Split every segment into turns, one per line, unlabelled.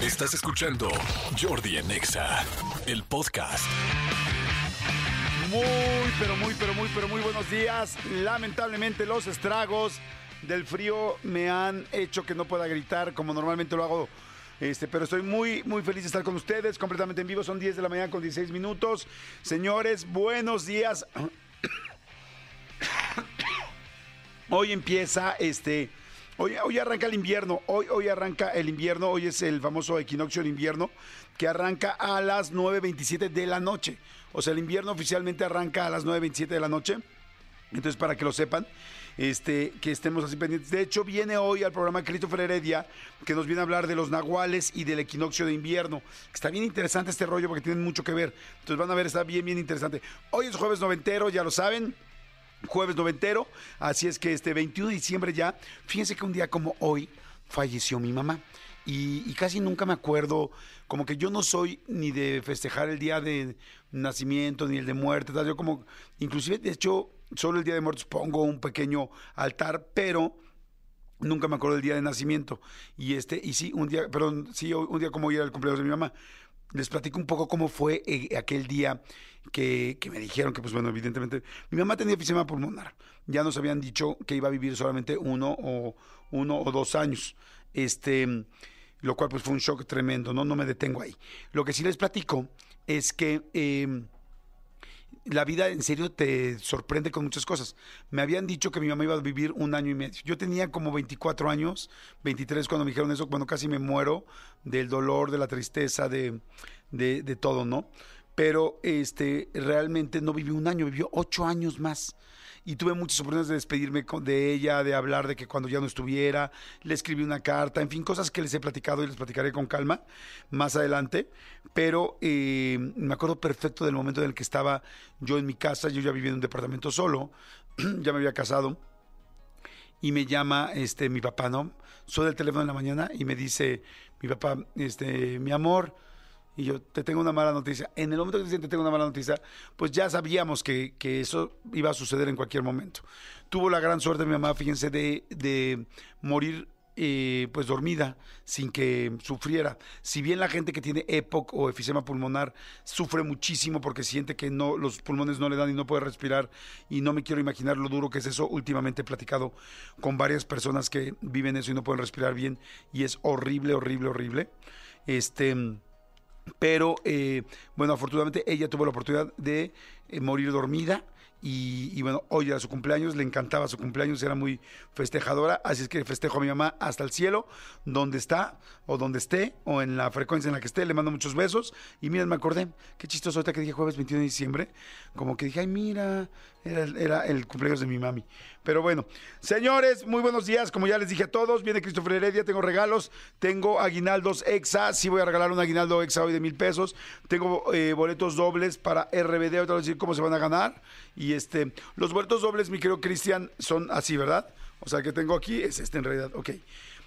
Estás escuchando Jordi en Exa, el podcast.
Muy, pero muy, pero muy, pero muy buenos días. Lamentablemente los estragos del frío me han hecho que no pueda gritar como normalmente lo hago. Este, pero estoy muy, muy feliz de estar con ustedes, completamente en vivo. Son 10 de la mañana con 16 minutos. Señores, buenos días. Hoy empieza este. Hoy, hoy arranca el invierno, hoy, hoy arranca el invierno, hoy es el famoso equinoccio del invierno, que arranca a las 9.27 de la noche. O sea, el invierno oficialmente arranca a las 9.27 de la noche. Entonces, para que lo sepan, este, que estemos así pendientes. De hecho, viene hoy al programa Christopher Heredia, que nos viene a hablar de los nahuales y del equinoccio de invierno. Está bien interesante este rollo porque tienen mucho que ver. Entonces van a ver, está bien, bien interesante. Hoy es jueves noventero, ya lo saben jueves noventero. Así es que este 21 de diciembre ya, fíjense que un día como hoy falleció mi mamá. Y, y, casi nunca me acuerdo, como que yo no soy ni de festejar el día de nacimiento ni el de muerte, tal. yo como, inclusive de hecho, solo el día de muertos pongo un pequeño altar, pero nunca me acuerdo del día de nacimiento. Y este, y sí, un día, perdón, sí, un día como hoy era el cumpleaños de mi mamá. Les platico un poco cómo fue eh, aquel día que, me dijeron que, pues bueno, evidentemente, mi mamá tenía enfisema pulmonar. Ya nos habían dicho que iba a vivir solamente uno o, uno o dos años. Este, lo cual pues fue un shock tremendo, ¿no? No me detengo ahí. Lo que sí les platico es que... Eh, la vida en serio te sorprende con muchas cosas. Me habían dicho que mi mamá iba a vivir un año y medio. Yo tenía como 24 años, 23 cuando me dijeron eso, cuando casi me muero del dolor, de la tristeza, de, de, de todo, ¿no? Pero este, realmente no vivió un año, vivió ocho años más y tuve muchas oportunidades de despedirme de ella, de hablar de que cuando ya no estuviera, le escribí una carta, en fin, cosas que les he platicado y les platicaré con calma más adelante. Pero eh, me acuerdo perfecto del momento en el que estaba yo en mi casa, yo ya vivía en un departamento solo, ya me había casado y me llama este mi papá, ¿no? Suena el teléfono en la mañana y me dice mi papá, este, mi amor, y yo te tengo una mala noticia. En el momento que te te tengo una mala noticia, pues ya sabíamos que, que, eso iba a suceder en cualquier momento. Tuvo la gran suerte mi mamá, fíjense, de, de morir eh, pues dormida, sin que sufriera. Si bien la gente que tiene EPOC o efisema pulmonar sufre muchísimo porque siente que no, los pulmones no le dan y no puede respirar, y no me quiero imaginar lo duro que es eso. Últimamente he platicado con varias personas que viven eso y no pueden respirar bien, y es horrible, horrible, horrible. Este pero eh, bueno, afortunadamente ella tuvo la oportunidad de eh, morir dormida y, y, bueno, hoy era su cumpleaños, le encantaba su cumpleaños, era muy festejadora, así es que festejo a mi mamá hasta el cielo, donde está, o donde esté, o en la frecuencia en la que esté, le mando muchos besos, y miren, me acordé, qué chistoso ahorita que dije jueves 21 de diciembre, como que dije, ay, mira, era, era el cumpleaños de mi mami. Pero bueno, señores, muy buenos días, como ya les dije a todos, viene Christopher Heredia, tengo regalos, tengo aguinaldos exa, sí voy a regalar un aguinaldo exa hoy de mil pesos, tengo eh, boletos dobles para RBD, ahorita voy a decir cómo se van a ganar, y este, los boletos dobles, mi querido Cristian, son así, ¿verdad? O sea, que tengo aquí es este en realidad, ok.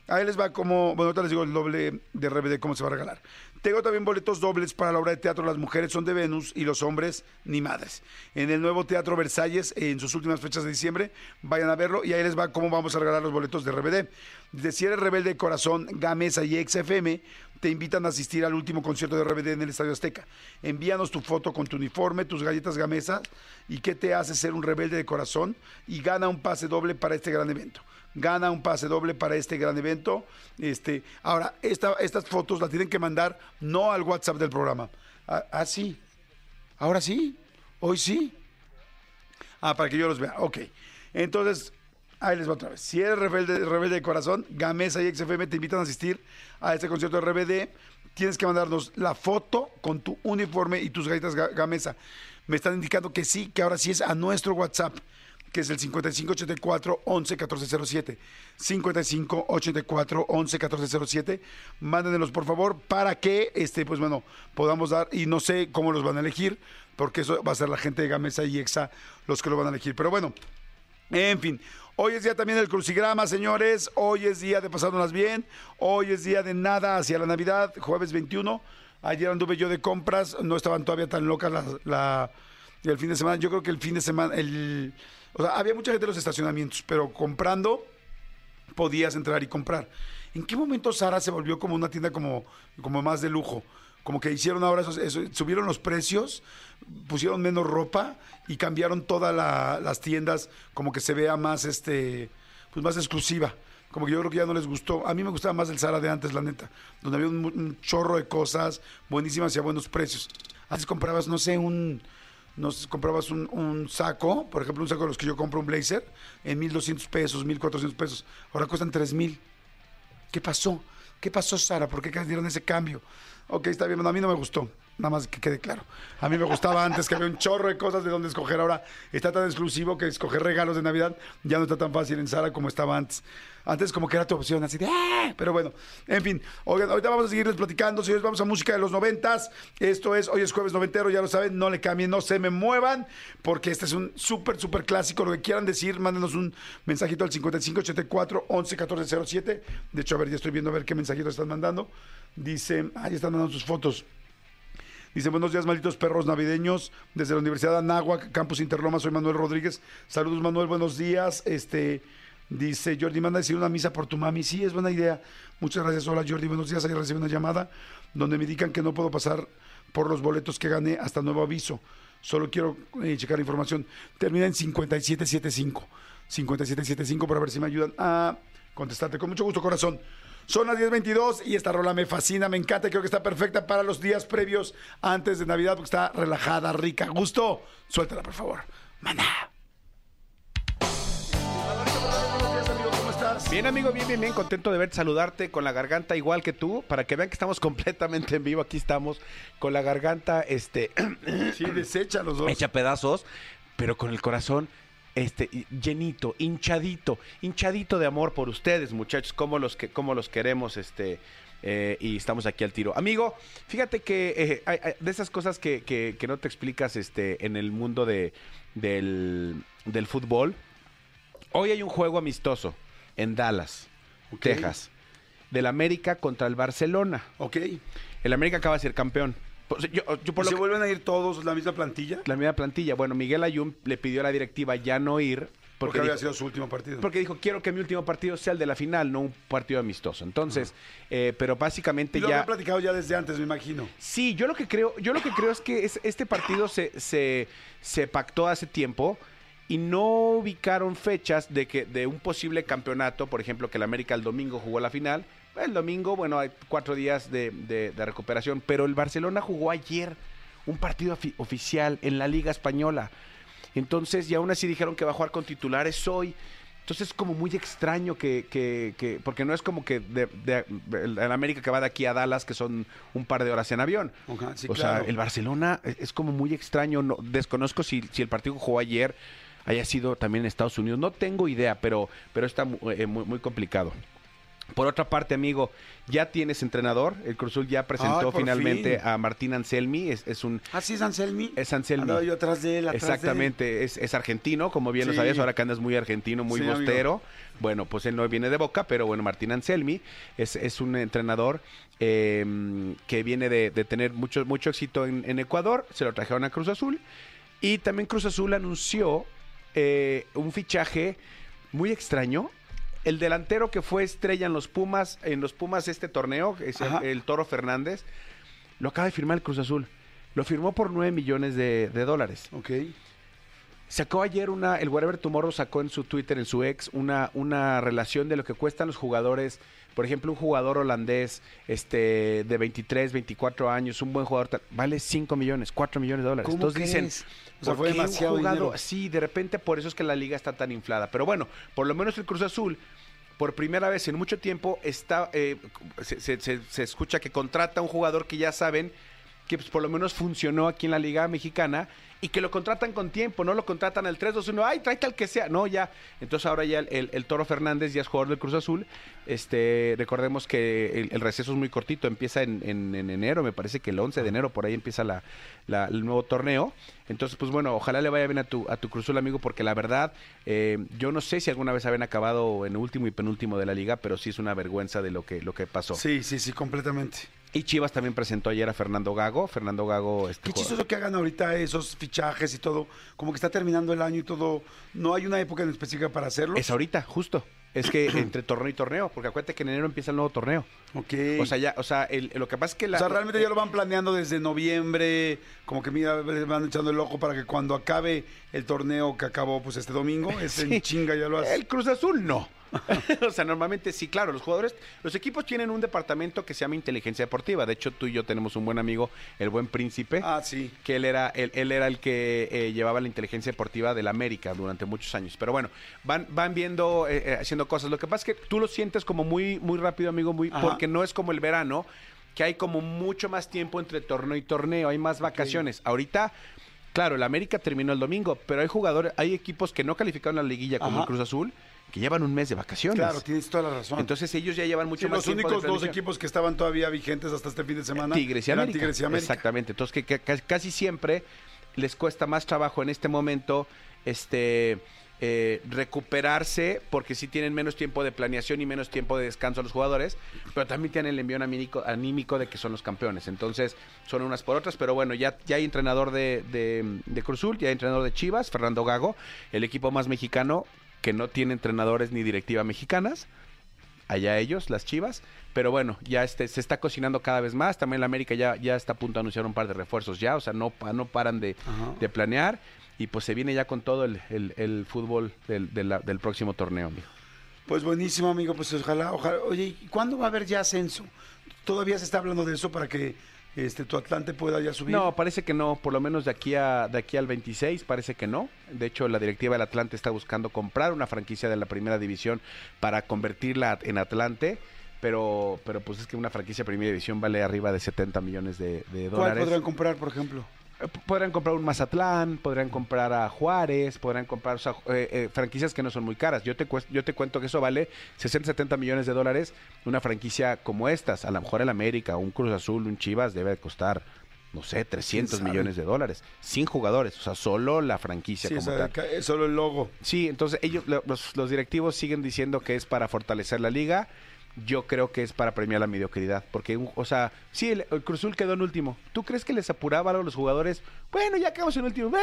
Ahí les va como, bueno, ahorita les digo el doble de RBD cómo se va a regalar. Tengo también boletos dobles para la obra de teatro Las mujeres son de Venus y los hombres ni madres. En el nuevo Teatro Versalles, en sus últimas fechas de diciembre, vayan a verlo y ahí les va cómo vamos a regalar los boletos de RBD. Desde si eres rebelde de corazón, Gamesa y XFM, te invitan a asistir al último concierto de RBD en el Estadio Azteca. Envíanos tu foto con tu uniforme, tus galletas Gamesa y qué te hace ser un rebelde de corazón y gana un pase doble para este gran evento gana un pase doble para este gran evento. Este, ahora, esta, estas fotos las tienen que mandar no al WhatsApp del programa. Ah, ah, sí. Ahora sí. Hoy sí. Ah, para que yo los vea. Ok. Entonces, ahí les va otra vez. Si eres rebelde, rebelde de corazón, Gamesa y XFM te invitan a asistir a este concierto de RBD. Tienes que mandarnos la foto con tu uniforme y tus galletas Gamesa. Me están indicando que sí, que ahora sí es a nuestro WhatsApp que es el 5584 11 1407. 5584 11 1407. Mándenlos por favor para que este pues bueno, podamos dar y no sé cómo los van a elegir, porque eso va a ser la gente de Gamesa y Exa los que lo van a elegir, pero bueno, en fin, Hoy es día también del crucigrama, señores. Hoy es día de pasárnoslas bien. Hoy es día de nada hacia la Navidad, jueves 21. Ayer anduve yo de compras. No estaban todavía tan locas la, el fin de semana. Yo creo que el fin de semana, o sea, había mucha gente en los estacionamientos, pero comprando podías entrar y comprar. ¿En qué momento Sara se volvió como una tienda como, como más de lujo? Como que hicieron ahora subieron los precios, pusieron menos ropa y cambiaron todas la- las tiendas como que se vea más este pues más exclusiva. Como que yo creo que ya no les gustó. A mí me gustaba más el Sara de antes, la neta, donde había un, chorro de cosas buenísimas y a buenos precios. Antes comprabas, no sé, un nos comprabas un, un saco, por ejemplo, un saco de los que yo compro, un blazer, en 1.200 pesos, 1.400 pesos. Ahora cuestan 3.000. ¿Qué pasó? ¿Qué pasó, Sara? ¿Por qué dieron ese cambio? Ok, está bien, a mí no me gustó. Nada más que quede claro. A mí me gustaba antes que había un chorro de cosas de donde escoger. Ahora está tan exclusivo que escoger regalos de Navidad ya no está tan fácil en Sara como estaba antes. Antes como que era tu opción, así de... "Ah", Pero bueno, en fin. Oigan, ahorita vamos a seguirles platicando. Señores, vamos a música de los noventas. Esto es, hoy es jueves noventero, ya lo saben. No le cambien, no se me muevan, porque este es un súper, súper clásico. Lo que quieran decir, mándenos un mensajito al 5584 11 14 07. De hecho, a ver, ya estoy viendo a ver qué mensajitos están mandando. Dice, ahí están mandando sus fotos. Dice, buenos días, malditos perros navideños. Desde la Universidad de Anáhuac, Campus Interloma, soy Manuel Rodríguez. Saludos, Manuel, buenos días. Este, dice, Jordi, manda a decir una misa por tu mami. Sí, es buena idea. Muchas gracias. Hola, Jordi, buenos días. Ayer recibí una llamada donde me indican que no puedo pasar por los boletos que gané hasta nuevo aviso. Solo quiero eh, checar información. Termina en 5775. 5775 para ver si me ayudan a contestarte. Con mucho gusto, corazón. Son las 10.22 y esta rola me fascina, me encanta. Creo que está perfecta para los días previos antes de Navidad porque está relajada, rica. Gusto, suéltala, por favor. Maná. Buenos días, amigo, ¿cómo estás?
Bien, amigo, bien, bien, bien, contento de verte, saludarte con la garganta igual que tú, para que vean que estamos completamente en vivo. Aquí estamos con la garganta, este,
Sí, desecha los dos.
hecha pedazos, pero con el corazón, este, llenito, hinchadito, hinchadito de amor por ustedes, muchachos, como los que, como los queremos, este. eh, y estamos aquí al tiro. Amigo, fíjate que eh, hay- hay de esas cosas que, que- que no te explicas este, en el mundo de, del, del fútbol. Hoy hay un juego amistoso en Dallas. Texas, del América contra el Barcelona.
Ok.
El América acaba de ser campeón. Pues, Yo, yo por
¿Y
lo
¿Se
que-
vuelven a ir todos la misma plantilla?
la misma plantilla. Bueno, Miguel Ayun le pidió a la directiva ya no ir
Porque,
porque,
había
dijo,
sido su último partido.
porque dijo, quiero que mi último partido sea el de la final, no un partido amistoso. Entonces, eh, pero básicamente
Y lo
ya...
habían platicado ya desde antes, me imagino.
Sí, yo lo que creo, yo lo que creo es que es- este partido se, se, se pactó hace tiempo y no ubicaron fechas de que de un posible campeonato, por ejemplo, que el América el domingo jugó la final. El domingo, bueno, hay cuatro días de, de- de recuperación, pero el Barcelona jugó ayer un partido ofi- oficial en la Liga Española. Entonces, y aún así dijeron que va a jugar con titulares hoy. Entonces es como muy extraño que, que- que- porque no es como que de, de- el, el América que va de aquí a Dallas, que son un par de horas en avión.
Sí,
o
claro.
sea, el Barcelona es, es como muy extraño. No, desconozco si, si el partido que jugó ayer haya sido también en Estados Unidos. No tengo idea, pero, pero está eh, muy, muy complicado. Por otra parte, amigo, ya tienes entrenador. El Cruzul ya presentó
Ay,
finalmente
fin.
a Martín Anselmi. Es, es un
Ah, sí, es Anselmi.
es Anselmi.
Yo atrás de él, atrás de él.
Exactamente, es, es argentino, como bien lo sabías, ahora que andas muy argentino, muy
Sí, amigo.
bostero. Bueno, pues él no viene de Boca, pero bueno, Martín Anselmi es, es un entrenador eh, que viene de, de tener mucho, mucho éxito en, en Ecuador, se lo trajeron a Cruz Azul. Y también Cruz Azul anunció eh, un fichaje muy extraño. El delantero que fue estrella en los Pumas, en los Pumas este torneo, es el, Toro Fernández, lo acaba de firmar el Cruz Azul. Lo firmó por 9 millones de, de dólares.
Ok.
Sacó ayer una, el Whatever Tomorrow sacó en su Twitter, en su ex, una, una relación de lo que cuestan los jugadores. Por ejemplo, un jugador holandés este, de 23, 24 años, un buen jugador, tal, vale 5 millones, 4 millones de dólares.
¿Cómo
Entonces dicen,
crees? O sea,
¿por
fue
qué un
demasiado
jugador-. Sí, de repente por eso es que la liga está tan inflada. Pero bueno, por lo menos el Cruz Azul, por primera vez en mucho tiempo, está eh, se, se- se- se escucha que contrata a un jugador que ya saben que pues, por lo menos funcionó aquí en la Liga Mexicana y que lo contratan con tiempo, no lo contratan al 3-2-1, ay, tráete al que sea, no, ya. Entonces ahora ya el, el- Toro Fernández ya es jugador del Cruz Azul. Este, recordemos que el, el receso es muy cortito, empieza en, en- en enero, me parece que el 11 de enero por ahí empieza la, la- el nuevo torneo. Entonces, pues bueno, ojalá le vaya bien a tu, a tu Cruz Azul, amigo, porque la verdad, eh, yo no sé si alguna vez habían acabado en último y penúltimo de la liga, pero sí es una vergüenza de lo que, lo que pasó.
Sí, sí, sí, completamente.
Y Chivas también presentó ayer a Fernando Gago. Fernando Gago, este
Qué
jugador-
chistoso que hagan ahorita esos fichajes y todo. Como que está terminando el año y todo. No hay una época en específica para hacerlo.
Es ahorita, justo. Es que entre torneo y torneo, porque acuérdate que en enero empieza el nuevo torneo.
Ok.
O sea, ya, o sea, el- lo que pasa es que la.
O sea, realmente ya lo van planeando desde noviembre, como que mira, le van echando el ojo para que cuando acabe el torneo que acabó pues este domingo, es
Sí.
en chinga ya lo hace.
El Cruz Azul no. o sea, normalmente sí, claro, los jugadores, los equipos tienen un departamento que se llama inteligencia deportiva. De hecho, tú y yo tenemos un buen amigo, el buen príncipe.
Ah, sí.
que él era, él, él era el que eh, llevaba la inteligencia deportiva del América durante muchos años. Pero bueno, van, van viendo, eh, eh, haciendo cosas. Lo que pasa es que tú lo sientes como muy, muy rápido, amigo, muy,
Ajá.
porque no es como el verano, que hay como mucho más tiempo entre torneo y torneo, hay más vacaciones. Ahorita, claro, el América terminó el domingo, pero hay jugadores, hay equipos que no calificaron a la liguilla como
Ajá.
el Cruz Azul, que llevan un mes de vacaciones.
Claro, tienes toda la razón.
Entonces ellos ya llevan mucho
Sí,
más
los
tiempo de
únicos dos equipos que estaban todavía vigentes hasta este fin de semana
Tigres y América.
Tigres y América.
Exactamente. Entonces, que casi siempre les cuesta más trabajo en este momento este eh, recuperarse porque sí tienen menos tiempo de planeación y menos tiempo de descanso a los jugadores, pero también tienen el envío anímico, anímico de que son los campeones. Entonces, son unas por otras, pero bueno, ya, ya hay entrenador de, de, de Cruzul, ya hay entrenador de Chivas, Fernando Gago, el equipo más mexicano que no tiene entrenadores ni directiva mexicanas allá ellos, las Chivas. Pero bueno, ya este, se está cocinando cada vez más. También la América ya, ya está a punto de anunciar un par de refuerzos ya, o sea, no, no paran de, de planear. Y pues se viene ya con todo el, el- el fútbol del, del próximo torneo, amigo.
Pues buenísimo, amigo. Pues ojalá, ojalá. Oye, ¿y cuándo va a haber ya ascenso? ¿Todavía se está hablando de eso para que este tu Atlante pueda ya subir?
No, parece que no, por lo menos de aquí, a, de aquí al 26 parece que no. De hecho, la directiva del Atlante está buscando comprar una franquicia de la primera división para convertirla en Atlante. Pero, pero pues es que una franquicia de primera división vale arriba de 70 millones de, de
¿Cuál
dólares.
podrán comprar, por ejemplo?
Eh, Podrán comprar un Mazatlán, podrán comprar a Juárez, podrán comprar o sea, eh, eh, franquicias que no son muy caras. Yo te, yo te cuento que eso vale 60, 70 millones de dólares. Una franquicia como estas, a lo mejor el América, un Cruz Azul, un Chivas, debe de costar, no sé, 300
sabe?
millones de dólares. Sin jugadores, o sea, solo la franquicia
Sí,
como tal.
es solo el logo.
Sí, entonces ellos, lo- los, los directivos siguen diciendo que es para fortalecer la liga. Yo creo que es para premiar la mediocridad. Porque, o sea, sí, el, el Cruzul quedó en último. ¿Tú crees que les apuraba a los jugadores? Bueno, ya quedamos en último. ¿eh?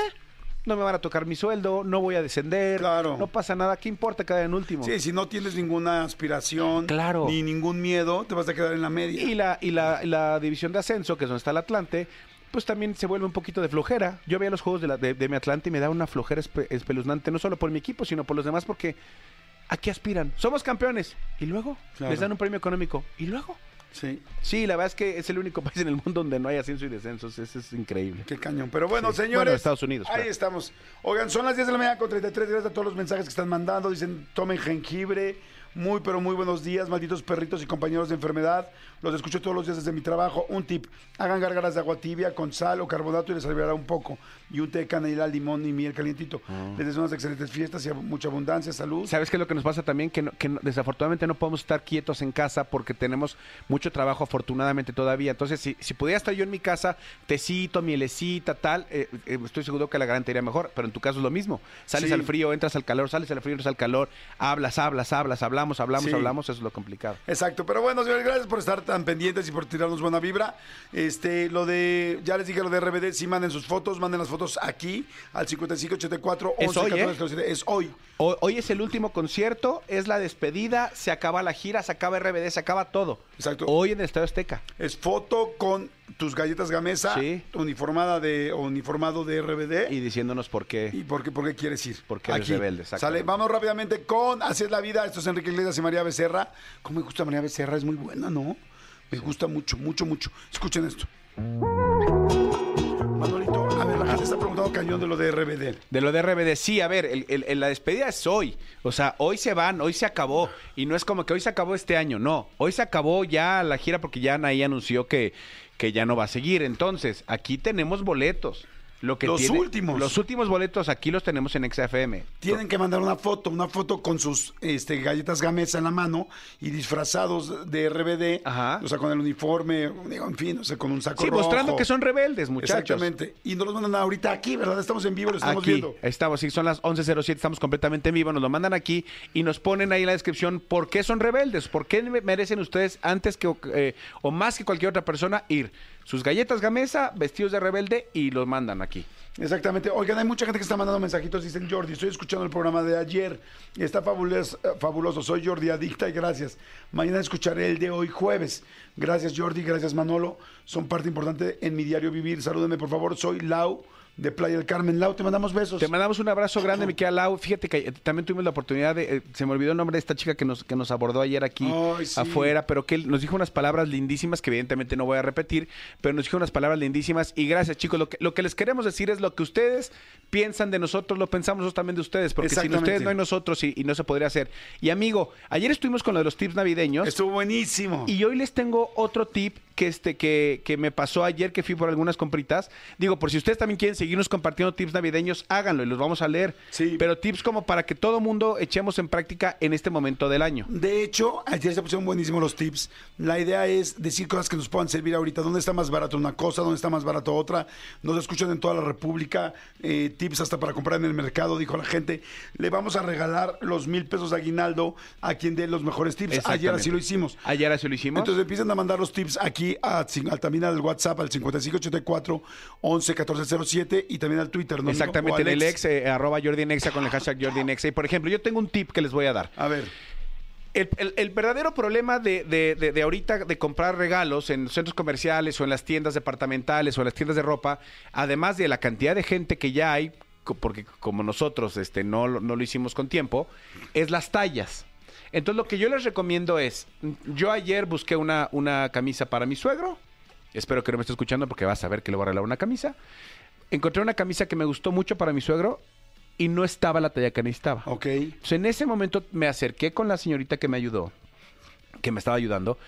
No me van a tocar mi sueldo, no voy a descender.
Claro.
No pasa nada. ¿Qué importa quedar en último?
Sí, si no tienes ninguna aspiración,
Claro.
ni ningún miedo, te vas a quedar en la media.
Y la, y la, la división de ascenso, que es donde está el Atlante, pues también se vuelve un poquito de flojera. Yo veía los juegos de, la- de, de mi Atlante y me da una flojera espe- espeluznante, no solo por mi equipo, sino por los demás, porque ¿a qué aspiran? Somos campeones. Y luego
Claro.
les dan un premio económico. ¿Y luego?
Sí,
Sí, la verdad es que es el único país en el mundo donde no hay ascenso y descensos. Eso es increíble.
qué cañón. Pero bueno,
Sí.
señores.
Bueno, Estados Unidos,
Ahí
claro.
estamos. Oigan, son las 10 de la mañana con 33. Gracias a todos los mensajes que están mandando. Dicen, tomen jengibre. Muy, pero muy buenos días, malditos perritos y compañeros de enfermedad. Los escucho todos los días desde mi trabajo. Un tip, hagan gárgaras de agua tibia con sal o carbonato y les aliviará un poco. Y un té de canela, limón y miel calientito.
Ah.
Les deseo unas excelentes fiestas y mucha abundancia, salud.
¿Sabes qué es lo que nos pasa también? Que, no- que no- desafortunadamente no podemos estar quietos en casa porque tenemos mucho trabajo afortunadamente todavía. Entonces, si, si pudiera estar yo en mi casa, tecito, mielecita, tal, eh, eh, estoy seguro que la garantía iría mejor, pero en tu caso es lo mismo. Sales
Sí.
al frío, entras al calor, sales al frío, entras al calor, hablas, hablas, hablas, hablamos, hablamos,
Sí.
hablamos, eso es lo complicado.
Exacto, pero bueno, señores, gracias por estar tan pendientes y por tirarnos buena vibra. Este, lo de, ya les dije lo de RBD, sí manden sus fotos, manden las fotos aquí al 5584
Es
11
hoy, ¿eh?
14 Es hoy.
Hoy, hoy es el último concierto, es la despedida, se acaba la gira, se acaba RBD, se acaba todo.
Exacto.
Hoy en el Estadio Azteca.
Es foto con tus galletas Gamesa,
Sí.
uniformada de, uniformado de RBD.
Y diciéndonos por qué.
¿Y por qué, por qué quieres ir?
Porque eres rebelde,
Sale, vamos rápidamente con Así es la vida. Esto es Enrique Iglesias y María Becerra. ¿Cómo me gusta María Becerra? Es muy buena, ¿no? Me gusta mucho, mucho, mucho. Escuchen esto. Preguntando cañón de lo de RBD.
De lo de RBD, sí, a ver, el- la despedida es hoy. O sea, hoy se van, hoy se acabó. Y no es como que hoy se acabó este año, no. Hoy se acabó ya la gira porque ya Anaí anunció que, que ya no va a seguir. Entonces, aquí tenemos boletos. Lo que
Los
tiene-
últimos.
Los últimos boletos aquí los tenemos en XFM.
Tienen que mandar una foto, una foto con sus este, galletas Gamesa en la mano y disfrazados de RBD.
Ajá.
O sea, con el uniforme, digo, en fin, o sea, con un saco
Sí, mostrando
rojo.
que son rebeldes, muchachos.
Exactamente. Y nos los mandan ahorita aquí, ¿verdad? Estamos en vivo, lo estamos
aquí,
viendo.
estamos, sí, son las 11.07, estamos completamente en vivo, nos lo mandan aquí y nos ponen ahí en la descripción por qué son rebeldes, por qué me- merecen ustedes antes que eh, o más que cualquier otra persona ir. Sus galletas gamesa, vestidos de rebelde y los mandan aquí.
Exactamente. Oigan, hay mucha gente que está mandando mensajitos. Dicen, Jordi, estoy escuchando el programa de ayer. Está fabuloso. fabuloso. Soy Jordi Adicta y gracias. Mañana escucharé el de hoy jueves. Gracias, Jordi. Gracias, Manolo. Son parte importante en mi diario vivir. Salúdenme, por favor. Soy Lau de Playa del Carmen. Lau, te mandamos besos.
Te mandamos un abrazo grande, mi querida Lau. Fíjate que eh, también tuvimos la oportunidad de. eh, se me olvidó el nombre de esta chica que nos, que nos abordó ayer aquí
Ay, sí.
afuera, pero que nos dijo unas palabras lindísimas que evidentemente no voy a repetir, pero nos dijo unas palabras lindísimas. Y gracias, chicos. Lo que, lo que les queremos decir es lo que ustedes piensan de nosotros, lo pensamos nosotros también de ustedes, porque sin ustedes no hay nosotros y, y no se podría hacer. Y amigo, ayer estuvimos con lo de los tips navideños.
Estuvo buenísimo.
Y hoy les tengo otro tip que este que, que me pasó ayer que fui por algunas compritas. Digo, por si ustedes también quieren seguirnos compartiendo tips navideños, háganlo y los vamos a leer.
Sí.
Pero tips como para que todo mundo echemos en práctica en este momento del año.
De hecho, ayer se pusieron buenísimos los tips. La idea es decir cosas que nos puedan servir ahorita. ¿Dónde está más barato una cosa? ¿Dónde está más barato otra? Nos escuchan en toda la República. eh, tips hasta para comprar en el mercado, dijo la gente. Le vamos a regalar los mil pesos de aguinaldo a quien dé los mejores tips. Ayer así lo hicimos.
Ayer así lo hicimos.
Entonces empiezan a mandar los tips aquí a, cin- al- también al WhatsApp al 5584 11 1407 y también al Twitter, ¿no?
Exactamente, en el ex, eh, arroba Jordi con el hashtag Jordi. Y por ejemplo, yo tengo un tip que les voy a dar.
A ver.
El, el- el verdadero problema de, de- de- de ahorita de comprar regalos en centros comerciales o en las tiendas departamentales o en las tiendas de ropa, además de la cantidad de gente que ya hay, porque como nosotros este, no, no lo hicimos con tiempo, es las tallas. Entonces lo que yo les recomiendo es, yo ayer busqué una, una camisa para mi suegro, espero que no me esté escuchando porque vas a ver que le voy a regalar una camisa. Encontré una camisa que me gustó mucho para mi suegro y no estaba la talla que necesitaba.
Ok.
Entonces, en ese momento me acerqué con la señorita que me ayudó, que me estaba ayudando,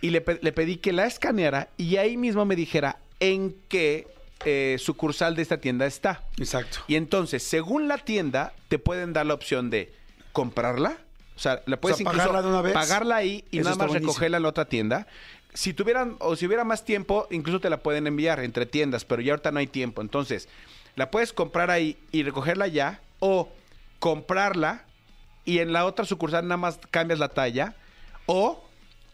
y le, pe- le pedí que la escaneara y ahí mismo me dijera en qué eh, sucursal de esta tienda está.
Exacto.
Y entonces, según la tienda, te pueden dar la opción de comprarla. O sea, la puedes
sea,
incluso
pagarla de una vez.
pagarla ahí y
Eso
nada más
buenísimo.
recogerla en la otra tienda. Si tuvieran, o si hubiera más tiempo, incluso te la pueden enviar entre tiendas, pero ya ahorita no hay tiempo. Entonces, la puedes comprar ahí y recogerla ya, o comprarla y en la otra sucursal nada más cambias la talla, o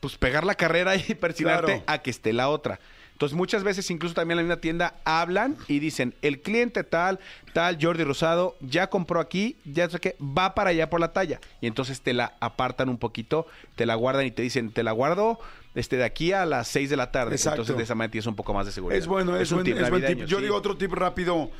pues pegar la carrera y persinarte
Claro.
a que esté la otra. Entonces muchas veces incluso también en la misma tienda hablan y dicen, el cliente tal, tal, Jordi Rosado, ya compró aquí, ya sé que va para allá por la talla. Y entonces te la apartan un poquito, te la guardan y te dicen, te la guardo este, de aquí a las 6 de la tarde.
Exacto.
Entonces de esa manera tienes un poco más de seguridad.
Es bueno, es,
un
buen,
tip
es buen tip. Yo
sí.
digo otro tip rápido.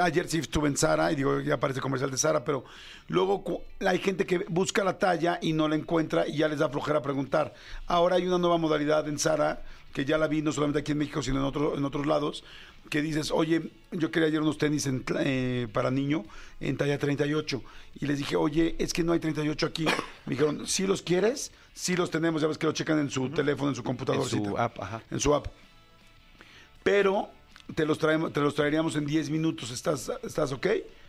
Ayer sí estuve en Sara y digo, ya aparece comercial de Sara, pero luego hay gente que busca la talla y no la encuentra y ya les da flojera preguntar. Ahora hay una nueva modalidad en Sara que ya la vi no solamente aquí en México, sino en, otro, en otros lados, que dices, oye, yo quería ayer unos tenis en eh, para niño en talla 38. Y les dije, oye, es que no hay 38 aquí. Me dijeron, si los quieres, sí los tenemos, ya ves que lo checan en su teléfono, en su computador.
En su app, ajá.
En su app pero te los traemos, te los traeríamos en 10 minutos. ¿Estás, ¿Estás ok?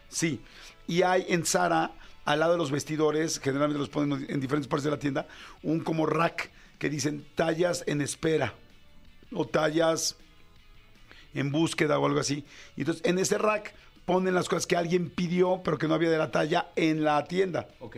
Sí. Y hay en Sara, al lado de los vestidores, generalmente los ponen en diferentes partes de la tienda, un como rack que dicen tallas en espera o tallas en búsqueda o algo así. Y entonces en ese rack ponen las cosas que alguien pidió, pero que no había de la talla en la tienda.
Ok.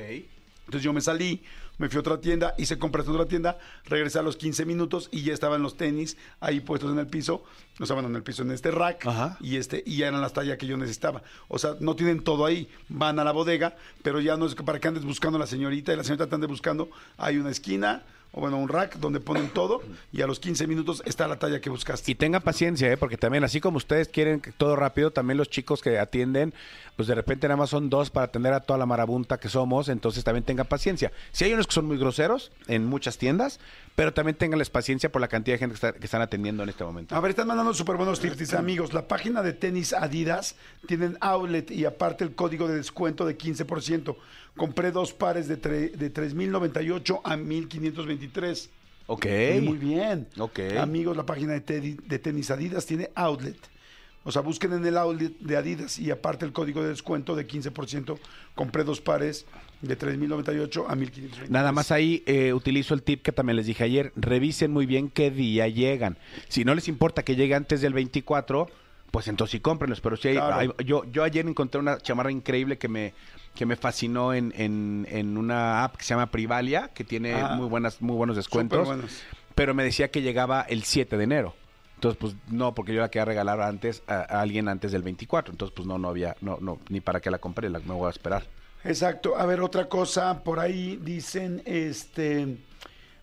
Entonces yo me salí, me fui a otra tienda, hice compras en otra tienda, regresé a los 15 minutos y ya estaban los tenis ahí puestos en el piso, o sea, bueno, en el piso, en este rack,
Ajá.
y este y ya eran las tallas que yo necesitaba. O sea, no tienen todo ahí, van a la bodega, pero ya no es para que andes buscando a la señorita y la señorita te ande buscando, hay una esquina, o bueno, un rack donde ponen todo y a los 15 minutos está la talla que buscaste.
Y tengan paciencia, ¿eh? porque también así como ustedes quieren todo rápido, también los chicos que atienden, pues de repente nada más son dos para atender a toda la marabunta que somos, entonces también tengan paciencia. Si hay unos que son muy groseros en muchas tiendas, pero también tenganles paciencia por la cantidad de gente que, está- que están atendiendo en este momento.
A ver, están mandando súper buenos tips. Dice, amigos, la página de tenis Adidas tienen outlet y aparte el código de descuento de 15%. Compré dos pares de, de 3.098 a 1.523.
Ok.
Oye, Muy bien.
Ok.
Amigos, la página de, tedi- de tenis Adidas tiene outlet. O sea, busquen en el outlet de Adidas y aparte el código de descuento de 15%. Compré dos pares de 3.098 a 1.523.
Nada más ahí eh, utilizo el tip que también les dije ayer. Revisen muy bien qué día llegan. Si no les importa que llegue antes del 24, pues entonces sí cómprenlos. Pero si hay-
Claro.
hay- yo, yo ayer encontré una chamarra increíble que me, que me fascinó en, en- en una app que se llama Privalia, que tiene
Ah.
muy, buenas, muy buenos descuentos.
Superbuenos.
Pero me decía que llegaba el 7 de enero. Entonces, pues no, porque yo la quería regalar antes a, a alguien antes del 24. Entonces, pues no, no había, no, no, ni para que la compré, la, me voy a esperar.
Exacto. A ver, otra cosa, por ahí dicen, este,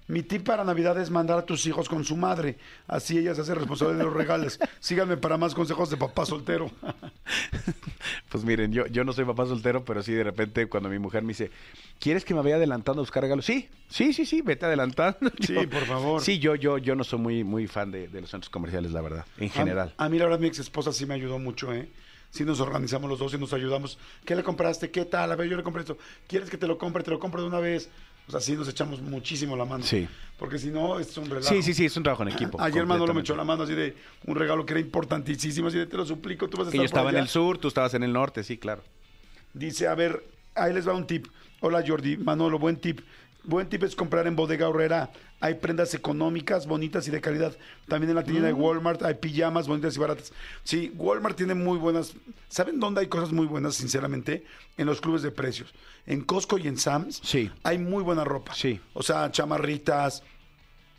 mi tip para Navidad es mandar a tus hijos con su madre. Así ella se hace responsable de los regalos. Síganme para más consejos de papá soltero.
Pues miren, yo, yo no soy papá soltero, pero sí de repente cuando mi mujer me dice, ¿quieres que me vaya adelantando a buscar regalos? Sí, sí, sí, sí, vete adelantando.
Sí,
Yo-
por favor.
Sí, yo, yo, yo no soy muy, muy fan de, de los centros comerciales, la verdad, en general.
A, a mí la verdad mi ex esposa sí me ayudó mucho, ¿eh? Sí nos organizamos los dos y nos ayudamos. ¿Qué le compraste? ¿Qué tal? A ver, yo le compré esto. ¿Quieres que te lo compre? Te lo compro de una vez. O sea, sí nos echamos muchísimo la mano.
Sí.
Porque si no, es un relajo.
Sí, sí, sí, es un trabajo en equipo.
Ayer Manolo me echó la mano así de un regalo que era importantísimo, así de te lo suplico, tú vas a
Que
estar
yo
por
estaba en
allá".
el sur, tú estabas en el norte, sí, claro.
Dice, a ver, ahí les va un tip. Hola Jordi, Manolo, buen tip. Buen tip es comprar en Bodega Horrera. Hay prendas económicas, bonitas y de calidad. También en la tienda de Walmart hay pijamas bonitas y baratas. Sí, Walmart tiene muy buenas. ¿Saben dónde hay cosas muy buenas, sinceramente? En los clubes de precios. En Costco y en Sam's
Sí.
hay muy buena ropa.
Sí.
O sea, chamarritas,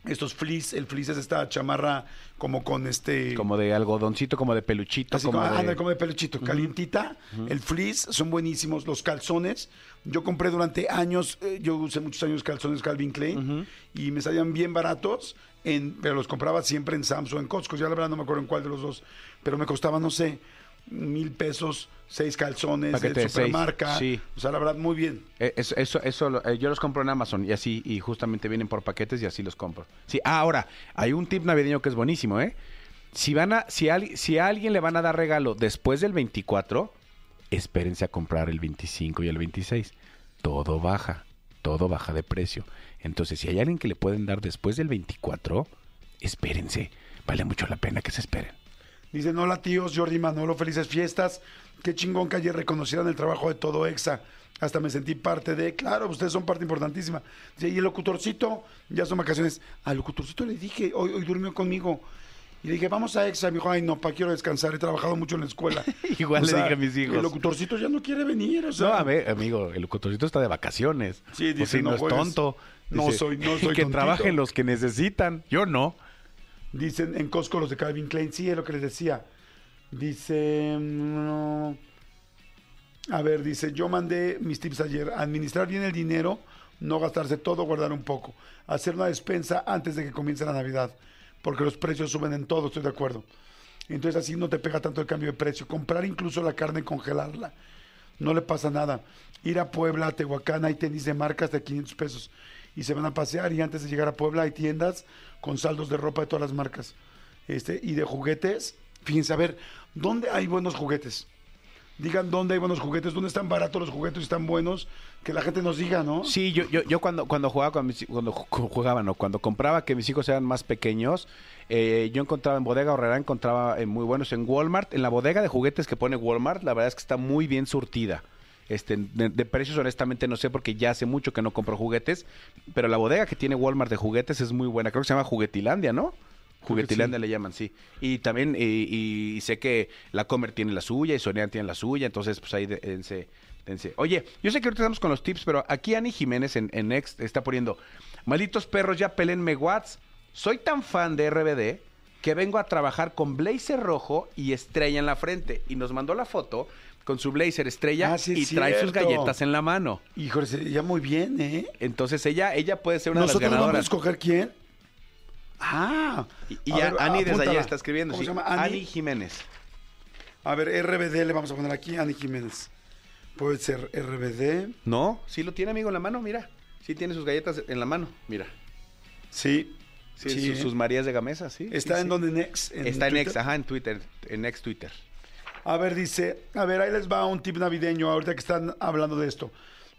estos fleece. El fleece es esta chamarra como con este...
Como de algodoncito, como de peluchito,
Así
como
como,
de...
ándale, como de peluchito, calientita. El fleece son buenísimos. Los calzones, yo compré durante años, eh, yo usé muchos años calzones Calvin Klein y me salían bien baratos, en, pero los compraba siempre en Samsung o en Costco. Ya la verdad no me acuerdo en cuál de los dos, pero me costaba, no sé, mil pesos, seis calzones de supermarca.
sí.
O sea, la verdad, muy bien.
Eh, Eso, eso, eso eh, yo los compro en Amazon y así, y justamente vienen por paquetes y así los compro. Sí, ah, ahora, hay un tip navideño que es buenísimo, ¿eh? Si van a, si, al- si a alguien le van a dar regalo después del 24, espérense a comprar el 25 y el 26. Todo baja, todo baja de precio. Entonces, si hay alguien que le pueden dar después del 24, espérense. Vale mucho la pena que se esperen.
Dicen, hola tíos, Jordi Manolo, felices fiestas. Qué chingón que ayer reconocieran el trabajo de todo EXA. Hasta me sentí parte de, claro, ustedes son parte importantísima. Dice, y el locutorcito, ya son vacaciones. Al locutorcito le dije, hoy, hoy durmió conmigo. Y le dije, vamos a EXA. Me dijo, ay, no, pa, quiero descansar, he trabajado mucho en la escuela.
Igual le dije a mis hijos.
El locutorcito ya no quiere venir, o sea.
No, a ver, amigo, el locutorcito está de vacaciones.
Sí,
O
dice,
sea,
no
no, es tonto.
No soy- no soy
Que trabajen los que necesitan. Yo no.
Dicen en Costco los de Calvin Klein, sí, es lo que les decía. Dice, a ver, dice, yo mandé mis tips ayer, administrar bien el dinero, no gastarse todo, guardar un poco, hacer una despensa antes de que comience la Navidad, porque los precios suben en todo, estoy de acuerdo. Entonces así no te pega tanto el cambio de precio. Comprar incluso la carne y congelarla, no le pasa nada. Ir a Puebla, a Tehuacán, hay tenis de marcas de 500 pesos y se van a pasear y antes de llegar a Puebla hay tiendas con saldos de ropa de todas las marcas este y de juguetes. Fíjense, a ver, ¿dónde hay buenos juguetes? Digan dónde hay buenos juguetes, dónde están baratos los juguetes y están buenos, que la gente nos diga, ¿no?
Sí, yo, yo, yo cuando, cuando jugaba cuando ju- jugaba, no, cuando compraba que mis hijos eran más pequeños, eh, yo encontraba en bodega horrera, encontraba eh, muy buenos en Walmart, en la bodega de juguetes que pone Walmart, la verdad es que está muy bien surtida. Este, de, de precios honestamente no sé porque ya hace mucho que no compro juguetes, pero la bodega que tiene Walmart de juguetes es muy buena. Creo que se llama Juguetilandia, ¿no? Juguetilandia le llaman, sí. Y también, y, y sé que la Comer tiene la suya y Sonia tiene la suya, entonces pues ahí de- dense, dense. Oye, yo sé que ahorita estamos con los tips, pero aquí Ani Jiménez en, en Next está poniendo, malditos perros, ya pelenme Watts. Soy tan fan de RBD que vengo a trabajar con blazer rojo y estrella en la frente. Y nos mandó la foto con su blazer estrella
Ah, sí,
y trae sus galletas en la mano.
Híjole, se- ya muy bien, ¿eh?
Entonces ella, ella puede ser una de
Nosotros
las
vamos a
ganadoras.
escoger quién. Ah.
Y, ya
ver,
Ani desde ayer está escribiendo.
¿Cómo
sí.
se llama? Ani.
Ani Jiménez.
A ver, RBD le vamos a poner aquí, Ani Jiménez. Puede ser RBD.
No, sí lo tiene, amigo, en la mano, mira. Sí tiene sus galletas en la mano, mira.
Sí.
Sí,
Sí,
sus,
¿eh?
sus Marías de Gamesa, sí.
Está
sí,
en donde Next.
Está en. X, ajá, en Twitter, en ex Twitter.
A ver, dice, a ver, ahí les va un tip navideño, ahorita que están hablando de esto.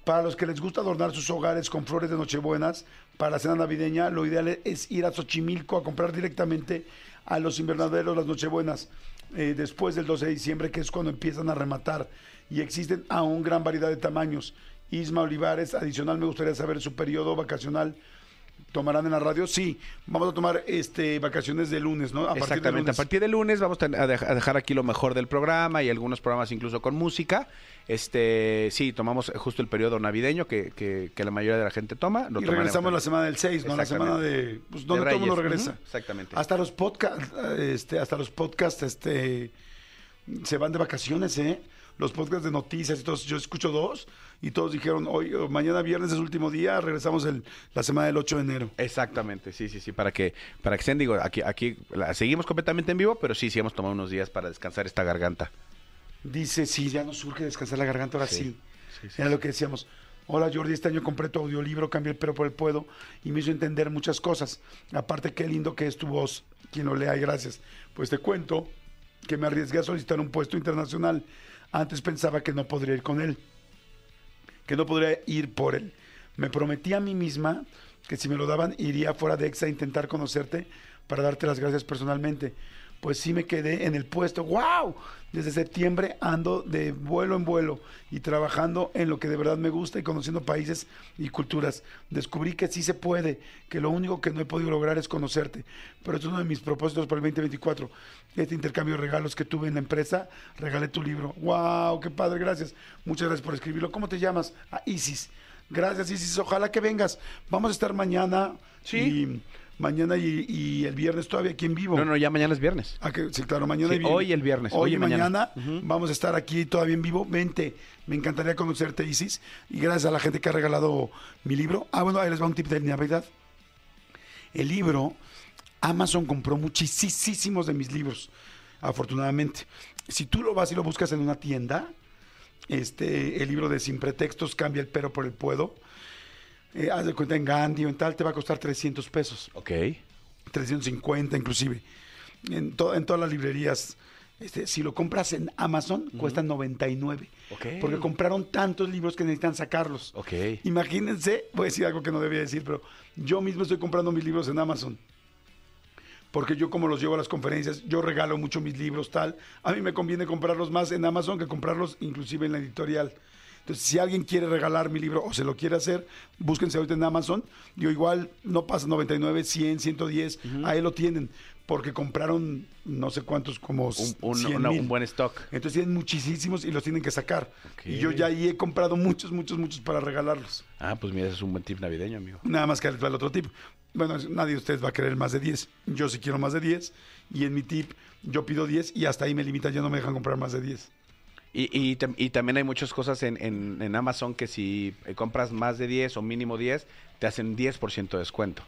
Para los que les gusta adornar sus hogares con flores de Nochebuenas, para la cena navideña, lo ideal es ir a Xochimilco a comprar directamente a los invernaderos las Nochebuenas, eh, después del 12 de diciembre, que es cuando empiezan a rematar. Y existen aún gran variedad de tamaños. Isma Olivares, adicional, me gustaría saber su periodo vacacional ¿Tomarán en la radio? Sí. Vamos a tomar este vacaciones de lunes, ¿no? A
Exactamente,
de lunes.
a partir de lunes vamos a dej- a dejar aquí lo mejor del programa y algunos programas incluso con música. Este, sí, tomamos justo el periodo navideño que, que- que la mayoría de la gente toma. Lo
y regresamos la semana del 6, ¿no? La semana de... Pues, donde todo el mundo regresa.
Exactamente.
Hasta los podcasts, este, hasta los podcasts, este, se van de vacaciones, ¿eh? Los podcasts de noticias y todos, yo escucho dos y todos dijeron, hoy, o mañana viernes es último día, regresamos el, la semana del 8 de enero.
Exactamente, sí, sí, sí, para que, para que estén, digo, aquí, aquí la- seguimos completamente en vivo, pero sí, sí hemos tomado unos días para descansar esta garganta.
Dice, sí, ya nos surge descansar la garganta, ahora sí.
Sí, sí, sí,
Era lo que decíamos. Hola Jordi, este año compré tu audiolibro, cambié el pero por el puedo y me hizo entender muchas cosas. Aparte, qué lindo que es tu voz. Quien lo lea y gracias. Pues te cuento que me arriesgué a solicitar un puesto internacional. Antes pensaba que no podría ir con él, que no podría ir por él. Me prometí a mí misma que si me lo daban iría fuera de EXA a intentar conocerte para darte las gracias personalmente. Pues sí me quedé en el puesto. ¡Wow! Desde septiembre ando de vuelo en vuelo y trabajando en lo que de verdad me gusta y conociendo países y culturas. Descubrí que sí se puede, que lo único que no he podido lograr es conocerte. Pero es uno de mis propósitos para el 2024. Este intercambio de regalos que tuve en la empresa, regalé tu libro. ¡Wow! ¡Qué padre! Gracias. Muchas gracias por escribirlo. ¿Cómo te llamas? A Isis. Gracias, Isis. Ojalá que vengas. Vamos a estar mañana.
Sí.
Y mañana y, y el viernes todavía aquí en vivo.
No, no, ya mañana es viernes.
Ah, que- sí, claro, mañana
Sí,
y
hoy el viernes,
Hoy,
hoy
y mañana. vamos a estar aquí todavía en vivo. Vente, me encantaría conocerte, Isis. Y gracias a la gente que ha regalado mi libro. Ah, bueno, ahí les va un tip de Navidad. El libro, Amazon compró muchísimos de mis libros, afortunadamente. Si tú lo vas y lo buscas en una tienda, este, el libro de Sin Pretextos, Cambia el pero por el puedo, eh, haz de cuenta en Gandhi o en tal, te va a costar 300 pesos.
Ok.
350 inclusive. En, to- en todas las librerías. Este, si lo compras en Amazon, cuesta 99.
Ok.
Porque compraron tantos libros que necesitan sacarlos.
Ok.
Imagínense, voy a decir algo que no debía decir, pero yo mismo estoy comprando mis libros en Amazon. Porque yo como los llevo a las conferencias, yo regalo mucho mis libros, tal. A mí me conviene comprarlos más en Amazon que comprarlos inclusive en la editorial. Entonces, si alguien quiere regalar mi libro o se lo quiere hacer, búsquense ahorita en Amazon. Yo igual no pasa 99, 100, 110, ahí lo tienen. Porque compraron no sé cuántos, como
Un, un-
100
una-
mil.
un buen stock.
Entonces tienen muchísimos y los tienen que sacar. Y yo ya ahí he comprado muchos, muchos, muchos para regalarlos.
Ah, pues mira, ese es un buen tip navideño, amigo.
Nada más que el otro tip. Bueno, nadie de ustedes va a querer más de 10. Yo sí quiero más de 10. Y en mi tip, yo pido 10 y hasta ahí me limitan, ya no me dejan comprar más de 10.
Y, y, y también hay muchas cosas en, en- en Amazon que si eh, compras más de 10 o mínimo 10, te hacen 10% de descuento.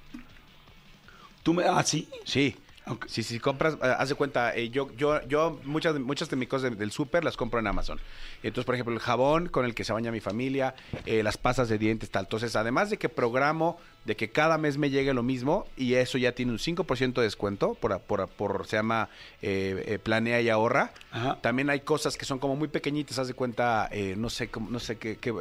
¿Tú me, ah, sí?
Sí. Si, si compras, eh, haz de cuenta, eh, yo, yo, yo muchas, de- muchas de mis cosas de- del súper las compro en Amazon. Entonces, por ejemplo, el jabón con el que se baña mi familia, eh, las pastas de dientes, tal. Entonces, además de que programo de que cada mes me llegue lo mismo y eso ya tiene un 5% de descuento por, por, por- se llama eh, planea y ahorra.
Ajá.
También hay cosas que son como muy pequeñitas, haz de cuenta, eh, no sé, cómo- no sé qué, qué,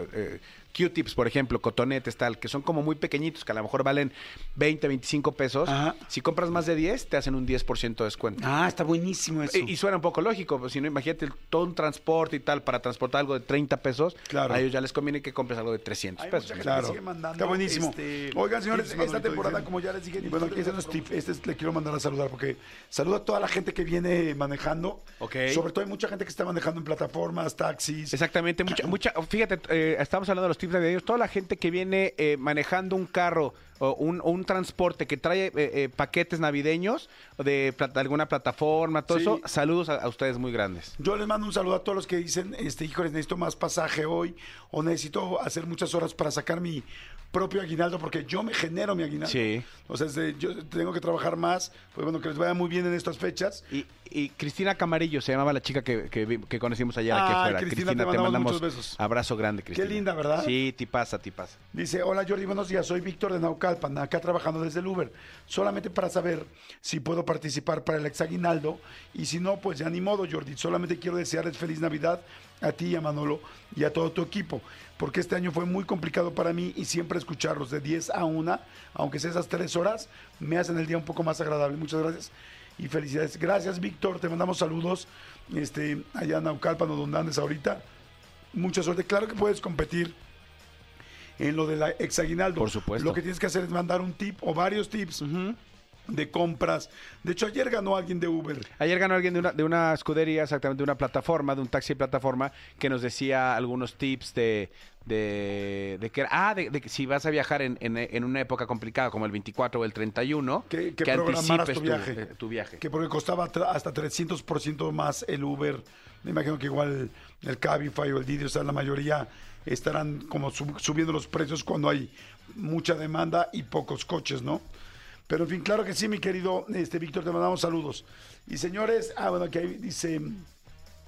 Q-tips, por ejemplo, cotonetes, tal, que son como muy pequeñitos, que a lo mejor valen 20, 25 pesos.
Ajá.
Si compras más de 10, te hacen un 10% de descuento.
Ah, está buenísimo eso.
Y, y suena un poco lógico, pues, si no, imagínate el- todo un transporte y tal, para transportar algo de 30 pesos,
Claro.
a ellos ya les conviene que compres algo de 300
Hay
pesos.
mucha gente
Claro.
que sigue mandando, Está buenísimo.
este,
Oigan, señores,
tips,
esta temporada,
diciendo.
como ya les dije, y bueno, este no es tip, este es- le quiero mandar a saludar porque saludo a toda la gente que viene manejando.
Ok.
Sobre todo hay mucha gente que está manejando en plataformas, taxis.
Exactamente, mucha, mucha, fíjate, eh, estamos hablando de los tips toda la gente que viene eh, manejando un carro o un, o un transporte que trae eh, eh, paquetes navideños de, alguna plataforma, todo
Sí.
eso, saludos a, a ustedes muy grandes.
Yo les mando un saludo a todos los que dicen, este, híjoles, necesito más pasaje hoy o necesito hacer muchas horas para sacar mi propio aguinaldo porque yo me genero mi aguinaldo.
Sí.
O sea, este, yo tengo que trabajar más, pues bueno, que les vaya muy bien en estas fechas.
Y, y Cristina Camarillo se llamaba la chica que, que, que conocimos ayer aquí
Ay,
afuera.
Cristina, te mandamos muchos besos.
abrazo grande, Cristina.
linda, ¿verdad?
Sí, tipaza, tipaza.
Dice, hola Jordi, buenos días, soy Víctor de Naucalpan, acá trabajando desde el Uber. Solamente para saber si puedo participar para el exaguinaldo y si no, pues ya ni modo Jordi, solamente quiero desearles feliz Navidad a ti y a Manolo y a todo tu equipo, porque este año fue muy complicado para mí y siempre escucharlos de 10 a 1, aunque sea esas tres horas, me hacen el día un poco más agradable. Muchas gracias y felicidades. Gracias Víctor, te mandamos saludos este, allá en Naucalpan o donde andes ahorita. Mucha suerte. Claro que puedes competir en lo de la exaguinaldo.
Por supuesto.
Lo que tienes que hacer es mandar un tip o varios tips de compras. De hecho, ayer ganó alguien de Uber.
Ayer ganó alguien de una, de una escudería, exactamente de una plataforma, de un taxi plataforma, que nos decía algunos tips de, de, de que ah, de, de que si vas a viajar en, en- en una época complicada como el 24 o el 31,
Que, que programaras tu viaje.
eh, tu viaje.
Que porque costaba hasta 300% más el Uber. Me imagino que igual el Cabify o el Didi, o sea, la mayoría estarán como sub- subiendo los precios cuando hay mucha demanda y pocos coches, ¿no? Pero en fin, claro que sí, mi querido este Víctor, te mandamos saludos. Y señores, ah, bueno, que ahí dice,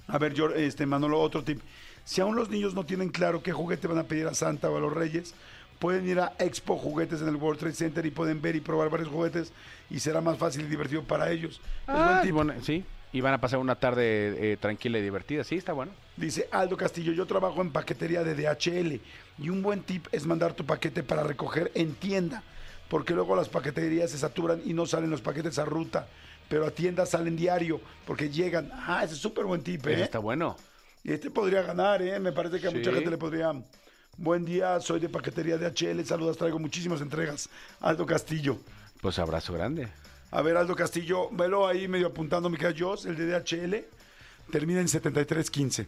a ver, yo, este Manolo, otro tip. Si aún los niños no tienen claro qué juguete van a pedir a Santa o a los Reyes, pueden ir a Expo Juguetes en el World Trade Center y pueden ver y probar varios juguetes y será más fácil y divertido para ellos. Es buen
Ah,
tip.
bueno, sí, y van a pasar una tarde eh, tranquila y divertida, sí, está bueno.
Dice Aldo Castillo, yo trabajo en paquetería de DHL y un buen tip es mandar tu paquete para recoger en tienda, porque luego las paqueterías se saturan y no salen los paquetes a ruta, pero a tienda salen diario porque llegan. Ah, ese es súper buen tip, ¿eh?
está bueno.
Y este podría ganar, ¿eh? Me parece que a mucha gente le podría... Buen día, soy de paquetería DHL, saludos, traigo muchísimas entregas. Aldo Castillo.
Pues abrazo grande.
A ver, Aldo Castillo, velo ahí medio apuntando, mi Jos, el de DHL, termina en 7315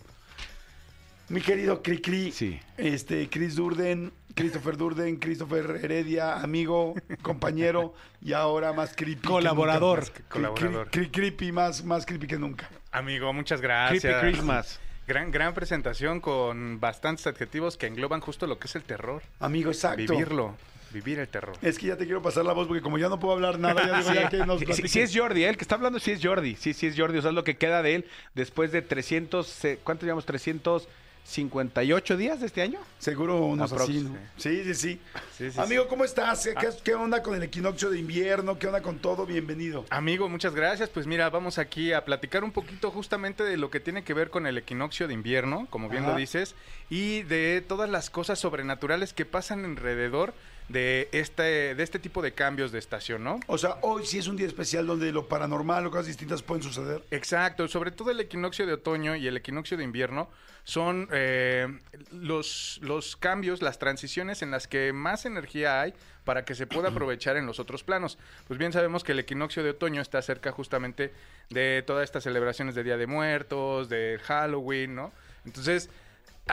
mi querido Cricri,
sí.
este, Chris Durden, Christopher Durden, Christopher Heredia, amigo, compañero y ahora más creepy.
Colaborador. Colaborador.
Cri, cri, creepy, más, más creepy que nunca.
Amigo, muchas gracias.
Creepy Christmas.
Gran, gran presentación con bastantes adjetivos que engloban justo lo que es el terror.
Amigo, exacto.
Vivirlo. Vivir el terror.
Es que ya te quiero pasar la voz porque como ya no puedo hablar nada, ya que nos
sí, sí, es Jordi, ¿eh? el que está hablando sí es Jordi. Sí, sí es Jordi. O sea, es lo que queda de él después de 300... Eh, ¿Cuánto llevamos? 300... 58 días de este año.
Seguro unos así, sí, sí, sí. Amigo, ¿cómo estás? Ah. ¿Qué, ¿Qué, onda con el equinoccio de invierno? ¿Qué onda con todo? Bienvenido.
Amigo, muchas gracias. Pues mira, vamos aquí a platicar un poquito justamente de lo que tiene que ver con el equinoccio de invierno, como bien lo dices, y de todas las cosas sobrenaturales que pasan alrededor de este, de este tipo de cambios de estación, ¿no?
O sea, hoy sí es un día especial donde lo paranormal o cosas distintas pueden suceder.
Exacto, sobre todo el equinoccio de otoño y el equinoccio de invierno son eh, los, los cambios, las transiciones en las que más energía hay para que se pueda aprovechar en los otros planos. Pues bien sabemos que el equinoccio de otoño está cerca justamente de todas estas celebraciones de Día de Muertos, de Halloween, ¿no? Entonces,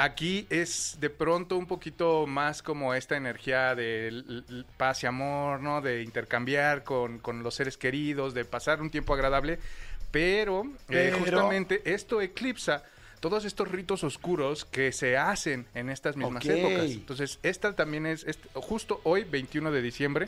aquí es de pronto un poquito más como esta energía de paz y amor, ¿no? De intercambiar con, con los seres queridos, de pasar un tiempo agradable, pero, eh, justamente esto eclipsa todos estos ritos oscuros que se hacen en estas mismas épocas. Entonces, esta también es, es- justo hoy, 21 de diciembre,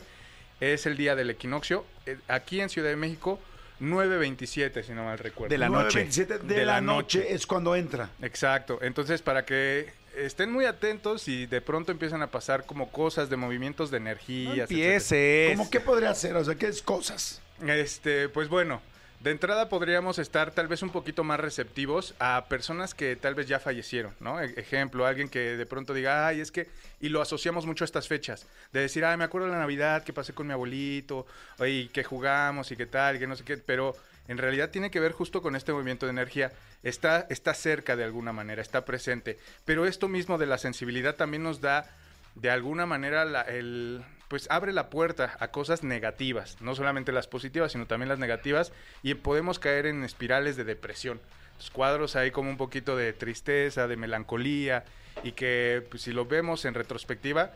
es el día del equinoccio. Eh, Aquí en Ciudad de México, 9.27, si no mal recuerdo.
De la noche.
9:27 de,
De
la,
la
noche.
noche.
es cuando entra.
Exacto. Entonces, para que estén muy atentos y de pronto empiezan a pasar como cosas de movimientos de energía.
empieces.
¿Cómo qué podría hacer? O sea, ¿qué es cosas?
Este, pues bueno, de entrada podríamos estar tal vez un poquito más receptivos a personas que tal vez ya fallecieron, ¿no? E- ejemplo, alguien que de pronto diga, ay, es que, y lo asociamos mucho a estas fechas, de decir, ay, me acuerdo de la Navidad que pasé con mi abuelito, y que jugamos y qué tal, que no sé qué, pero en realidad tiene que ver justo con este movimiento de energía. Está, está cerca de alguna manera, está presente. Pero esto mismo de la sensibilidad también nos da, de alguna manera, la- el, pues abre la puerta a cosas negativas. No solamente las positivas, sino también las negativas. Y podemos caer en espirales de depresión. Los cuadros ahí como un poquito de tristeza, de melancolía. Y que pues, si lo vemos en retrospectiva,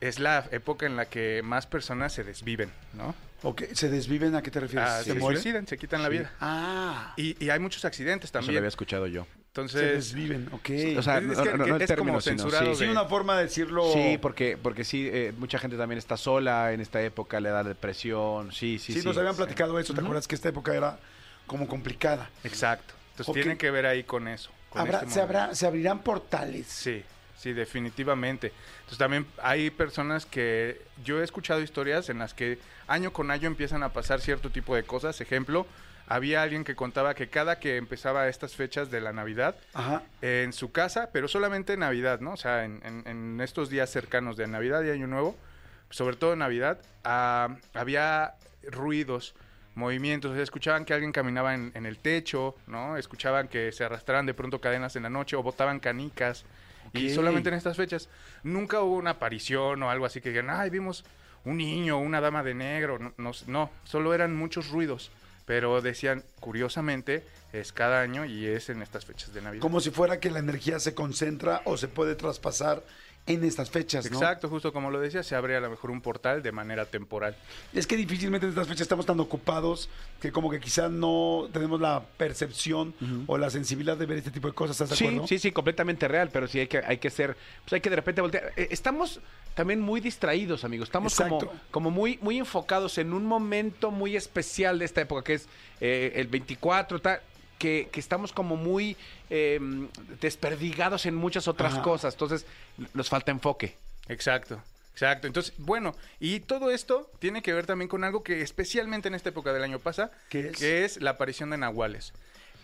es la época en la que más personas se desviven, ¿no?
¿O qué? ¿Se desviven? ¿A qué te refieres?
Ah,
¿Se,
se
mueren?
suicidan, se quitan la vida.
Ah,
Y, y hay muchos accidentes
Eso lo
también.
había escuchado yo.
Se
Entonces,
desviven, ok.
O sea,
Es
no,
que-
no, no
que
el
es
término,
como
sino
censurado
sí.
sí, una forma de decirlo.
Sí, porque, porque sí, eh, mucha gente también está sola en esta época, le da depresión, sí, sí,
Sí,
sí.
nos habían platicado eso. ¿Te acuerdas que esta época era como complicada?
exacto. Entonces
Ok.
tiene que ver ahí con eso. con
Habrá,
este
se, habrá, se abrirán portales.
Sí, sí, definitivamente. Entonces también hay personas que yo he escuchado historias en las que año con año empiezan a pasar cierto tipo de cosas. Ejemplo, había alguien que contaba que cada que empezaba estas fechas de la Navidad,
Ajá.
en su casa, pero solamente en Navidad, ¿no? O sea, en, en- en estos días cercanos de Navidad y Año Nuevo, sobre todo en Navidad, ah, había ruidos, movimientos, o sea, escuchaban que alguien caminaba en, en el techo, ¿no? Escuchaban que se arrastraban de pronto cadenas en la noche o botaban canicas Y solamente en estas fechas. Nunca hubo una aparición o algo así que digan, ay, vimos un niño, una dama de negro. No, no, no, solo eran muchos ruidos. Pero decían, curiosamente, es cada año y es en estas fechas de Navidad.
Como si fuera que la energía se concentra o se puede traspasar en estas fechas, ¿no?
Exacto, justo como lo decía, se abre a lo mejor un portal de manera temporal.
Es que difícilmente en estas fechas estamos tan ocupados que como que quizás no tenemos la percepción o la sensibilidad de ver este tipo de cosas, ¿estás de
Sí,
acuerdo?
sí, sí, completamente real, pero sí hay que, hay que ser, pues hay que de repente voltear. Eh, Estamos también muy distraídos, amigos. Estamos como, como muy, muy enfocados en un momento muy especial de esta época, que es eh, el 24, tal, que, que estamos como muy eh, desperdigados en muchas otras
Ajá.
cosas. Entonces, nos falta enfoque.
Exacto, exacto. Entonces, bueno, y todo esto tiene que ver también con algo que especialmente en esta época del año pasa,
¿Qué es?
que es la aparición de nahuales.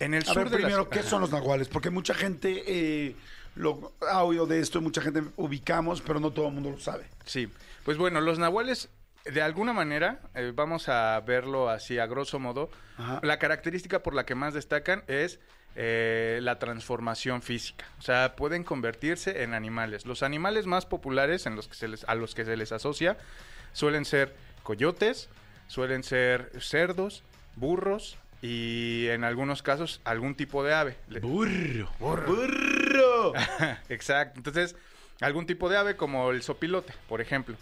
En el
A
sur
ver,
de
primero, ¿qué son los nahuales? Porque mucha gente eh, lo ha oído de esto, mucha gente ubicamos, pero no todo el mundo lo sabe.
Sí, pues bueno, los nahuales, de alguna manera, eh, vamos a verlo así a grosso modo,
Ajá.
la característica por la que más destacan es eh, la transformación física. O sea, pueden convertirse en animales. Los animales más populares en los que se les, a los que se les asocia suelen ser coyotes, suelen ser cerdos, burros y en algunos casos algún tipo de ave. Le-
Burro.
¡Burro!
Exacto. Entonces, algún tipo de ave como el sopilote, por ejemplo.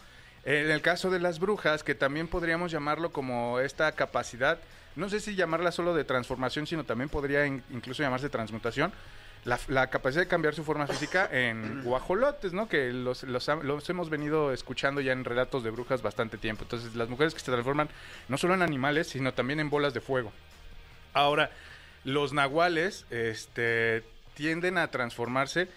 En el caso de las brujas, que también podríamos llamarlo como esta capacidad, no sé si llamarla solo de transformación, sino también podría in- incluso llamarse transmutación, la, la capacidad de cambiar su forma física en guajolotes, ¿no? Que los, los hemos venido escuchando ya en relatos de brujas bastante tiempo. Entonces, las mujeres que se transforman no solo en animales, sino también en bolas de fuego. Ahora, los nahuales este, tienden a transformarse.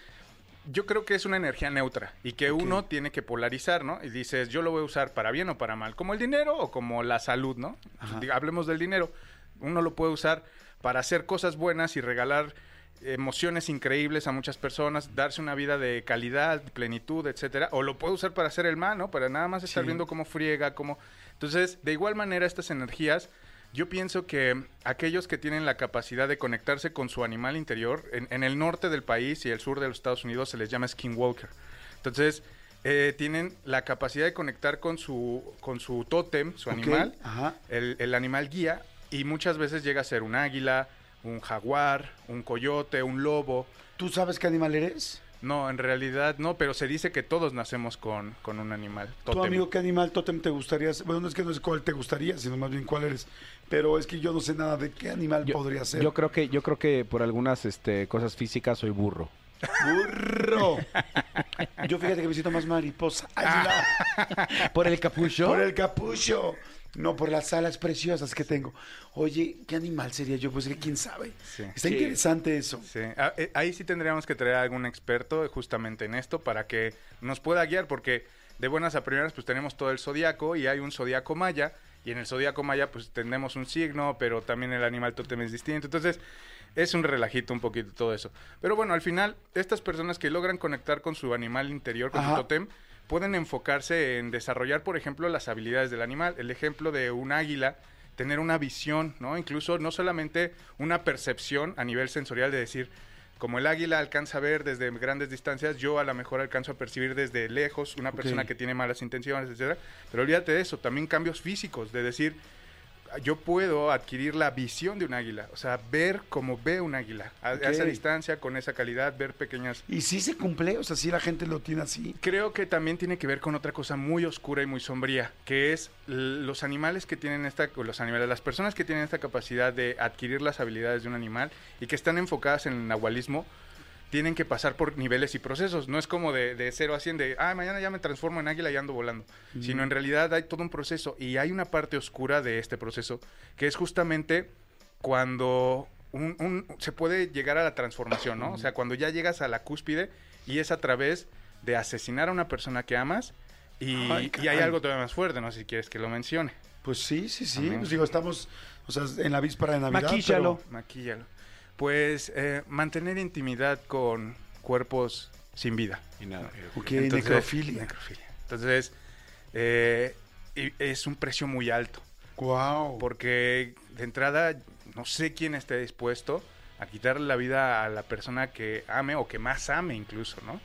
Yo creo que es una energía neutra y que uno tiene que polarizar, ¿no? Y dices, yo lo voy a usar para bien o para mal, como el dinero o como la salud, ¿no?
Ajá.
Hablemos del dinero. Uno lo puede usar para hacer cosas buenas y regalar emociones increíbles a muchas personas, darse una vida de calidad, plenitud, etcétera, o lo puede usar para hacer el mal, ¿no? Para nada más estar
Sí.
viendo cómo friega, cómo Entonces, de igual manera estas energías yo pienso que aquellos que tienen la capacidad de conectarse con su animal interior, en, en el norte del país y el sur de los Estados Unidos se les llama skinwalker. Entonces, eh, tienen la capacidad de conectar con su, con su tótem, su animal,
Ajá.
el, el animal guía, y muchas veces llega a ser un águila, un jaguar, un coyote, un lobo.
¿Tú sabes qué animal eres?
No, en realidad no, pero se dice que todos nacemos con, con un animal.
¿Tu
tótem.
amigo qué animal tótem te gustaría? Bueno, no es que no es cuál te gustaría, sino más bien cuál eres. Pero es que yo no sé nada de qué animal podría ser.
Yo creo que, yo creo que por algunas este, cosas físicas soy burro.
¡Burro! Yo fíjate que me siento más mariposa.
¿Por el capucho?
Por el capucho. No, por las alas preciosas que tengo. Oye, ¿qué animal sería yo? Pues que quién sabe.
Sí.
Está
Sí.
interesante eso.
Sí, ah, eh, ahí sí tendríamos que traer a algún experto justamente en esto para que nos pueda guiar, porque de buenas a primeras pues tenemos todo el zodiaco y hay un zodiaco maya, y en el zodiaco maya pues tenemos un signo, pero también el animal tótem es distinto, entonces es un relajito un poquito todo eso. Pero bueno, al final, estas personas que logran conectar con su animal interior, con
Ajá.
su tótem, pueden enfocarse en desarrollar, por ejemplo, las habilidades del animal. El ejemplo de un águila, tener una visión, ¿no? Incluso no solamente una percepción a nivel sensorial de decir, como el águila alcanza a ver desde grandes distancias, yo a lo mejor alcanzo a percibir desde lejos una persona que tiene malas intenciones, etcétera. Pero olvídate de eso, también cambios físicos, de decir, yo puedo adquirir la visión de un águila, o sea, ver como ve un águila, a, a esa distancia, con esa calidad, ver pequeñas
Y sí se cumple, o sea, sí la gente lo tiene así.
Creo que también tiene que ver con otra cosa muy oscura y muy sombría, que es los animales que tienen esta, o los animales, las personas que tienen esta capacidad de adquirir las habilidades de un animal y que están enfocadas en el nahualismo, tienen que pasar por niveles y procesos. No es como de, de 0 a 100, de, ah, mañana ya me transformo en águila y ando volando. Sino en realidad hay todo un proceso y hay una parte oscura de este proceso, que es justamente cuando un- un- se puede llegar a la transformación, ¿no? O sea, cuando ya llegas a la cúspide y es a través de asesinar a una persona que amas y,
Ay,
y hay algo todavía más fuerte, no sé si quieres que lo mencione.
Pues sí, sí, sí. Pues digo, estamos, o sea, en la víspera de Navidad.
Maquíllalo.
pero-
Maquíllalo. Pues eh, mantener intimidad con cuerpos sin vida.
Y nada.
Entonces-
necrofilia.
necrofilia. Entonces, eh, y- es un precio muy alto.
Wow.
Porque de entrada, no sé quién esté dispuesto a quitarle la vida a la persona que ame o que más ame incluso, ¿no?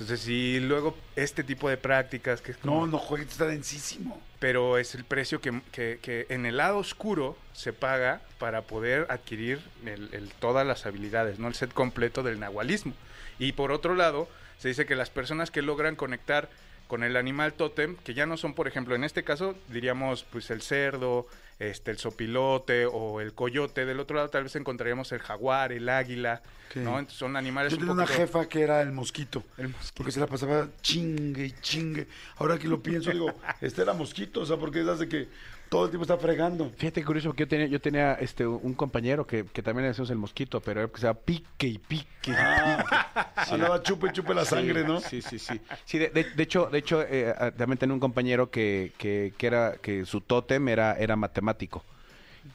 Entonces, si luego este tipo de prácticas, que es como-
No, no juegues, está densísimo.
pero es el precio que, que- que en el lado oscuro se paga para poder adquirir el- el- todas las habilidades, no el set completo del nahualismo. Y por otro lado, se dice que las personas que logran conectar con el animal tótem, que ya no son, por ejemplo, en este caso, diríamos, pues el cerdo, este, el sopilote o el coyote. Del otro lado, tal vez encontraríamos el jaguar, el águila. ¿no? Entonces, son animales
Yo
un
tenía una jefa que era el mosquito.
El mosquito.
Porque se la pasaba chingue y chingue. Ahora que lo pienso, digo, este era mosquito, o sea, porque es hace que todo el tiempo está fregando.
Fíjate curioso, porque yo tenía, yo tenía este, un compañero que, que también le decíamos el mosquito, pero era que se llama pique y pique. y pique.
Andaba chupe y chupe la sangre, ¿no?
Sí, sí, sí. Sí, de, de- de hecho, de hecho eh, ah, también tenía un compañero que, que, que era que su tótem era, era matemático.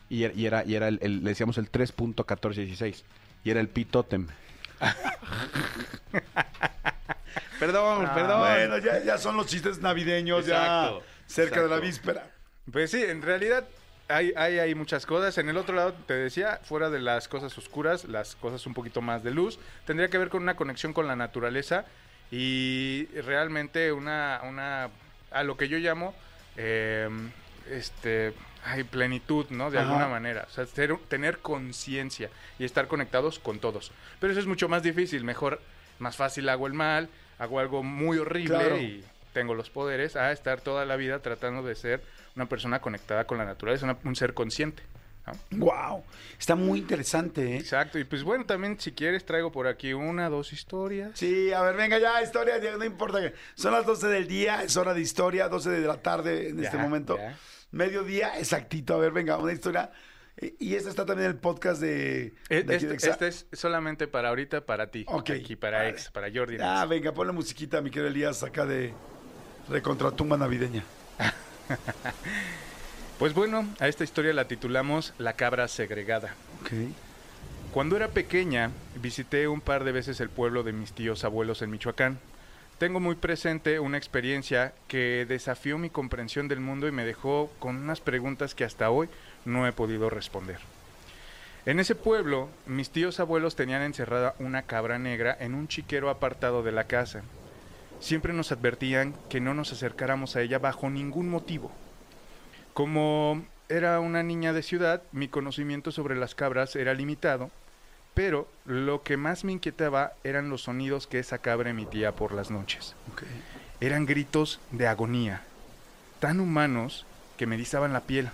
Y, era- y era, y era el, el- le decíamos el 3.1416. Y era el pi tótem. perdón, perdón.
Bueno, ya, ya son los chistes navideños,
Exacto,
ya cerca de la víspera.
Pues sí, en realidad hay, hay, hay muchas cosas. En el otro lado, te decía, fuera de las cosas oscuras, las cosas un poquito más de luz, tendría que ver con una conexión con la naturaleza y realmente una, una a lo que yo llamo, eh, este, hay plenitud, ¿no? De
Ajá.
alguna manera. O sea, ser- tener conciencia y estar conectados con todos. Pero eso es mucho más difícil. Mejor, más fácil hago el mal, hago algo muy horrible
Claro.
y tengo los poderes a estar toda la vida tratando de ser una persona conectada con la naturaleza, una- un ser consciente. ¿no?
Wow, está muy interesante, ¿eh?
Exacto. Y pues bueno, también si quieres traigo por aquí una, dos historias.
Sí, a ver, venga ya, historia, ya, no importa. Son las 12 del día, es hora de historia, 12 de la tarde en
Ya,
este momento.
ya.
Mediodía, exactito. A ver, venga, una historia. Eh, Y esta está también el podcast de, de aquí de
Este,
Exa.
este es solamente para ahorita, para ti.
Ok,
Aquí para
vale.
ex, para Jordi.
Ah, venga, ponle musiquita, mi querido Elías, acá de recontratumba navideña.
Pues bueno, a esta historia la titulamos La cabra segregada. Cuando era pequeña, visité un par de veces el pueblo de mis tíos abuelos en Michoacán. Tengo muy presente una experiencia que desafió mi comprensión del mundo y me dejó con unas preguntas que hasta hoy no he podido responder. En ese pueblo, mis tíos abuelos tenían encerrada una cabra negra en un chiquero apartado de la casa. Siempre nos advertían que no nos acercáramos a ella bajo ningún motivo. Como era una niña de ciudad, mi conocimiento sobre las cabras era limitado, pero lo que más me inquietaba eran los sonidos que esa cabra emitía por las noches. Eran gritos de agonía, tan humanos que me erizaban la piel.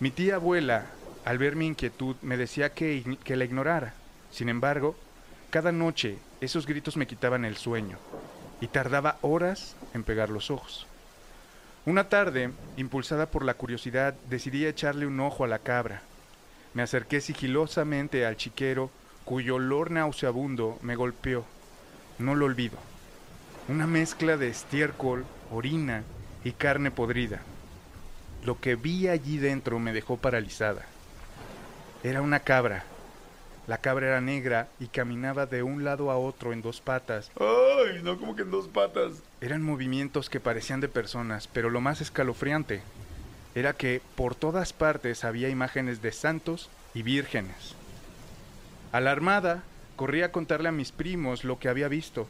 Mi tía abuela, al ver mi inquietud, me decía que, que la ignorara. Sin embargo, cada noche esos gritos me quitaban el sueño y tardaba horas en pegar los ojos. Una tarde, impulsada por la curiosidad, decidí echarle un ojo a la cabra. Me acerqué sigilosamente al chiquero, cuyo olor nauseabundo me golpeó. No lo olvido. Una mezcla de estiércol, orina y carne podrida. Lo que vi allí dentro me dejó paralizada. Era una cabra. La cabra era negra y caminaba de un lado a otro en dos patas.
Ay, no, como que en dos patas.
Eran movimientos que parecían de personas, pero lo más escalofriante era que por todas partes había imágenes de santos y vírgenes. Alarmada, corrí a contarle a mis primos lo que había visto.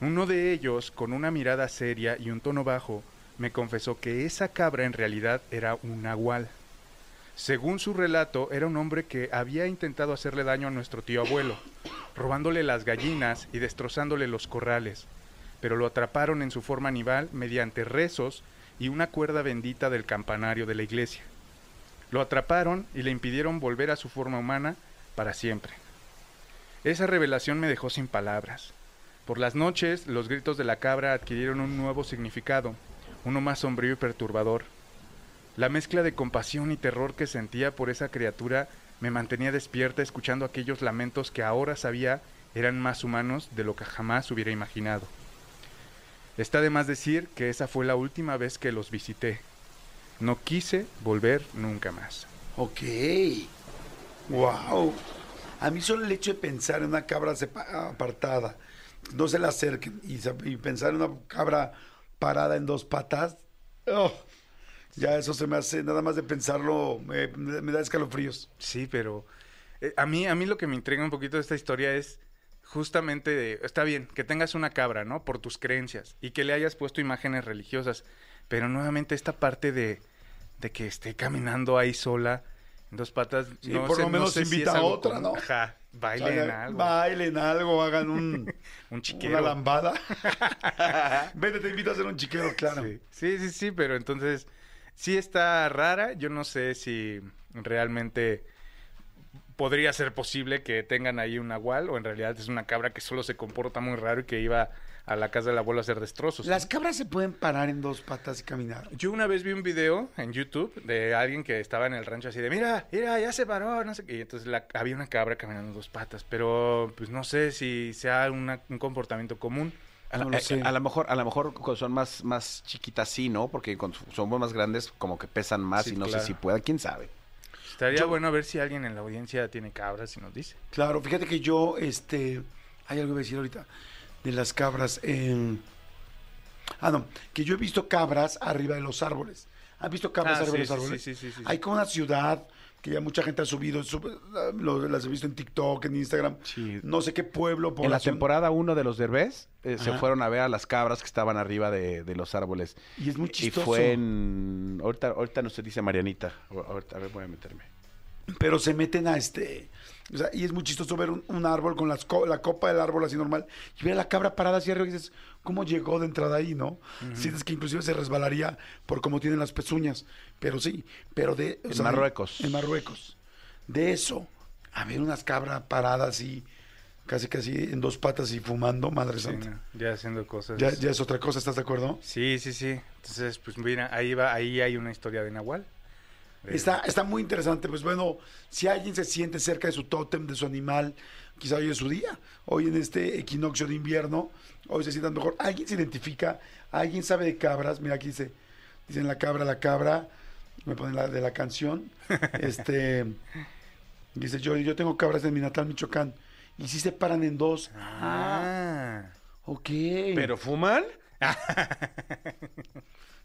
Uno de ellos, con una mirada seria y un tono bajo, me confesó que esa cabra en realidad era un nahual. Según su relato, era un hombre que había intentado hacerle daño a nuestro tío abuelo, robándole las gallinas y destrozándole los corrales, pero lo atraparon en su forma animal mediante rezos y una cuerda bendita del campanario de la iglesia. Lo atraparon y le impidieron volver a su forma humana para siempre. Esa revelación me dejó sin palabras. Por las noches, los gritos de la cabra adquirieron un nuevo significado, uno más sombrío y perturbador. La mezcla de compasión y terror que sentía por esa criatura me mantenía despierta escuchando aquellos lamentos que ahora sabía eran más humanos de lo que jamás hubiera imaginado. Está de más decir que esa fue la última vez que los visité. No quise volver nunca más.
Ok. Wow. A mí solo el hecho de pensar en una cabra apartada, no se le acerquen y pensar en una cabra parada en dos patas, oh, ya eso se me hace, nada más de pensarlo, me, me da escalofríos.
Sí, pero eh, a mí a mí lo que me intriga un poquito de esta historia es justamente, de- está bien, que tengas una cabra, ¿no? Por tus creencias y que le hayas puesto imágenes religiosas, pero nuevamente esta parte de, de que esté caminando ahí sola en dos patas,
Sí,
no
por
sé-
lo
no
menos
sé
invita a otra. ¿no?
Ajá, bailen algo.
Bailen algo, hagan un,
Un chiquero.
una lambada. Vete, te invito a hacer un chiquero, claro.
Sí. sí, sí, sí, pero entonces sí está rara. Yo no sé si realmente podría ser posible que tengan ahí un nahual o en realidad es una cabra que solo se comporta muy raro y que iba a la casa del abuelo a hacer destrozos.
Las cabras se pueden parar en dos patas y caminar.
Yo una vez vi un video en YouTube de alguien que estaba en el rancho así de, mira, mira, ya se paró, no sé qué. Y entonces la- había una cabra caminando en dos patas, pero pues no sé si sea una- un comportamiento común.
A,
No lo
eh,
sé.
a lo mejor, a lo mejor son más, más chiquitas, sí, ¿no? Porque con son más grandes, como que pesan más
Sí,
y no
claro.
sé si puedan, quién sabe.
Estaría
Yo-
bueno ver si alguien en la audiencia tiene cabras y nos dice.
Claro, fíjate que yo, este, hay algo que decir ahorita de las cabras. en- Ah, no, que yo he visto cabras arriba de los árboles. ¿Has visto cabras
Ah,
arriba de los
sí,
árboles?
sí, sí, sí, sí.
Hay como una ciudad que ya mucha gente ha subido, sub- lo- las he visto en TikTok, en Instagram.
Sí.
No sé qué pueblo,
En la temporada 1 de los Derbez, eh, se fueron a ver a las cabras que estaban arriba de, de los árboles.
Y es muy
Y
chistoso.
fue en... Ahorita, ahorita no se dice Marianita. Ahorita, a ver, voy a meterme.
Pero se meten a este. O sea, y es muy chistoso ver un, un árbol con las co- la copa del árbol así normal y ver a la cabra parada así arriba y dices, ¿cómo llegó de entrada ahí, no? Sientes que inclusive se resbalaría por cómo tienen las pezuñas. Pero sí, pero de. o
En Marruecos.
En Marruecos. De eso, a ver unas cabras paradas y casi casi en dos patas y fumando, madre
Sí,
santa.
ya haciendo cosas.
Ya, ya es otra cosa, ¿estás de acuerdo?
Sí, sí, sí. Entonces, pues mira, ahí va, ahí hay una historia de Nahual. De-
Está, está muy interesante. Pues bueno, si alguien se siente cerca de su tótem, de su animal, quizá hoy es su día. Hoy en este equinoccio de invierno, hoy se sientan mejor. Alguien se identifica, alguien sabe de cabras. Mira, aquí dice, dicen la cabra, la cabra. Me ponen la de la canción. Este, dice yo, yo tengo cabras en mi natal Michoacán. Y si se paran en dos. Ah,
Ah.
ok.
¿Pero fuman?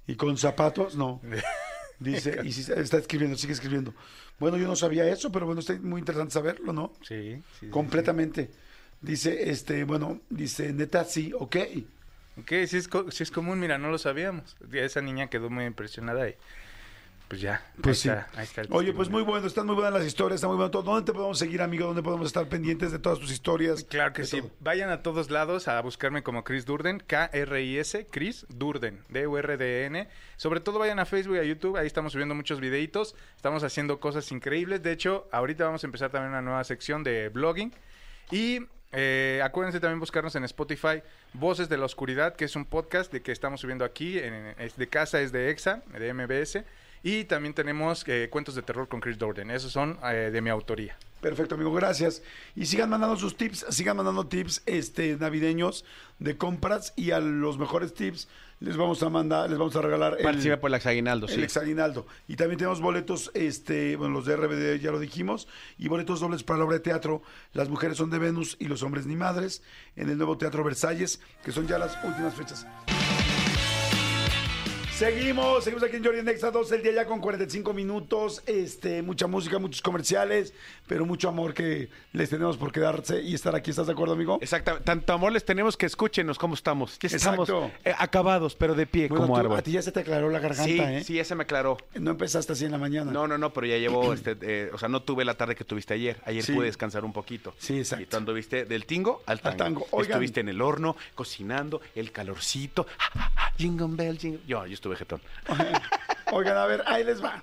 ¿Y con zapatos? No. Dice, y si está escribiendo, sigue escribiendo. Bueno, yo no sabía eso, pero bueno, está muy interesante saberlo, ¿no?
Sí, sí, sí,
Completamente. Dice, este, bueno, dice, neta, sí, ok.
Ok, sí es, co- sí es común, mira, no lo sabíamos. Esa niña quedó muy impresionada y pues ya.
Pues
ahí
sí.
está, ahí está el
Oye, pues muy bueno, están muy buenas las historias, está muy bueno todo. ¿Dónde te podemos seguir, amigo? ¿Dónde podemos estar pendientes de todas tus historias?
Claro que sí.
todo.
Vayan a todos lados a buscarme como Chris Durden, K-R-I-S, Chris Durden, D-U-R-D-N. Sobre todo vayan a Facebook y a YouTube, ahí estamos subiendo muchos videitos, estamos haciendo cosas increíbles. De hecho, ahorita vamos a empezar también una nueva sección de blogging. Y eh, acuérdense también buscarnos en Spotify, Voces de la Oscuridad, que es un podcast de que estamos subiendo aquí, en- es de casa, es de EXA, de MBS. Y también tenemos eh, Cuentos de Terror con Chris Durden, esos son eh, de mi autoría.
Perfecto, amigo, gracias. Y sigan mandando sus tips, sigan mandando tips este, navideños de compras y a los mejores tips les vamos a mandar, les vamos a regalar el,
Participa por el aguinaldo,
el
sí.
exaguinaldo. Y también tenemos boletos, este, bueno, los de RBD ya lo dijimos, y boletos dobles para la obra de teatro Las mujeres son de Venus y los hombres ni madres, en el nuevo Teatro Versalles, que son ya las últimas fechas. Seguimos, seguimos aquí en Jordi en Extra 12 el día ya con 45 minutos, este, mucha música, muchos comerciales, pero mucho amor que les tenemos por quedarse y estar aquí. ¿Estás de acuerdo, amigo?
Exactamente. Tanto amor les tenemos que escúchenos cómo estamos. Ya estamos eh, acabados, pero de pie,
Bueno,
como
tú-
árbol.
a ti ya se te aclaró la garganta,
sí,
¿eh?
sí, ese me aclaró.
No empezaste así en la mañana.
No, no, no, pero ya llevo, este, eh, o sea, no tuve la tarde que tuviste ayer. Ayer
Sí.
pude descansar un poquito.
Sí, exacto.
Y tú anduviste del tingo al tango.
tango. Oigan.
Estuviste en el horno, cocinando, el calorcito. jingle bell, jingle. Yo, yo estuve jetón.
Oigan, a ver, ahí les va.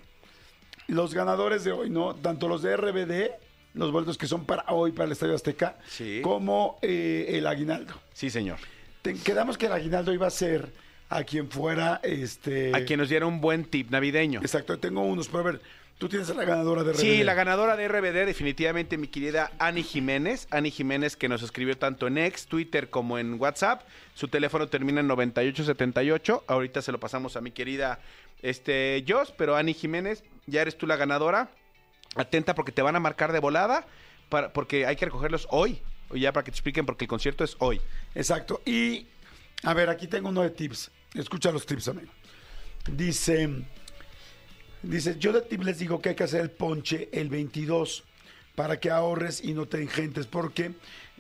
Los ganadores de hoy, ¿no? Tanto los de RBD, los boletos que son para hoy, para el Estadio Azteca,
Sí.
como eh, el aguinaldo.
Sí, señor.
Te- quedamos que el aguinaldo iba a ser a quien fuera, este...
A quien nos diera un buen tip navideño.
Exacto, tengo unos, pero a ver, tú tienes a la ganadora de RBD.
Sí, la ganadora de RBD definitivamente mi querida Ani Jiménez. Ani Jiménez que nos escribió tanto en X, Twitter como en WhatsApp. Su teléfono termina en 9878. Ahorita se lo pasamos a mi querida este, Jos, pero Ani Jiménez, ya eres tú la ganadora. Atenta porque te van a marcar de volada, para, porque hay que recogerlos hoy. Ya para que te expliquen porque el concierto es hoy.
Exacto. Y, a ver, aquí tengo uno de tips. Escucha los tips, amigo. Dice, dice, yo de tip les digo que hay que hacer el ponche el 22 para que ahorres y no te engentes, porque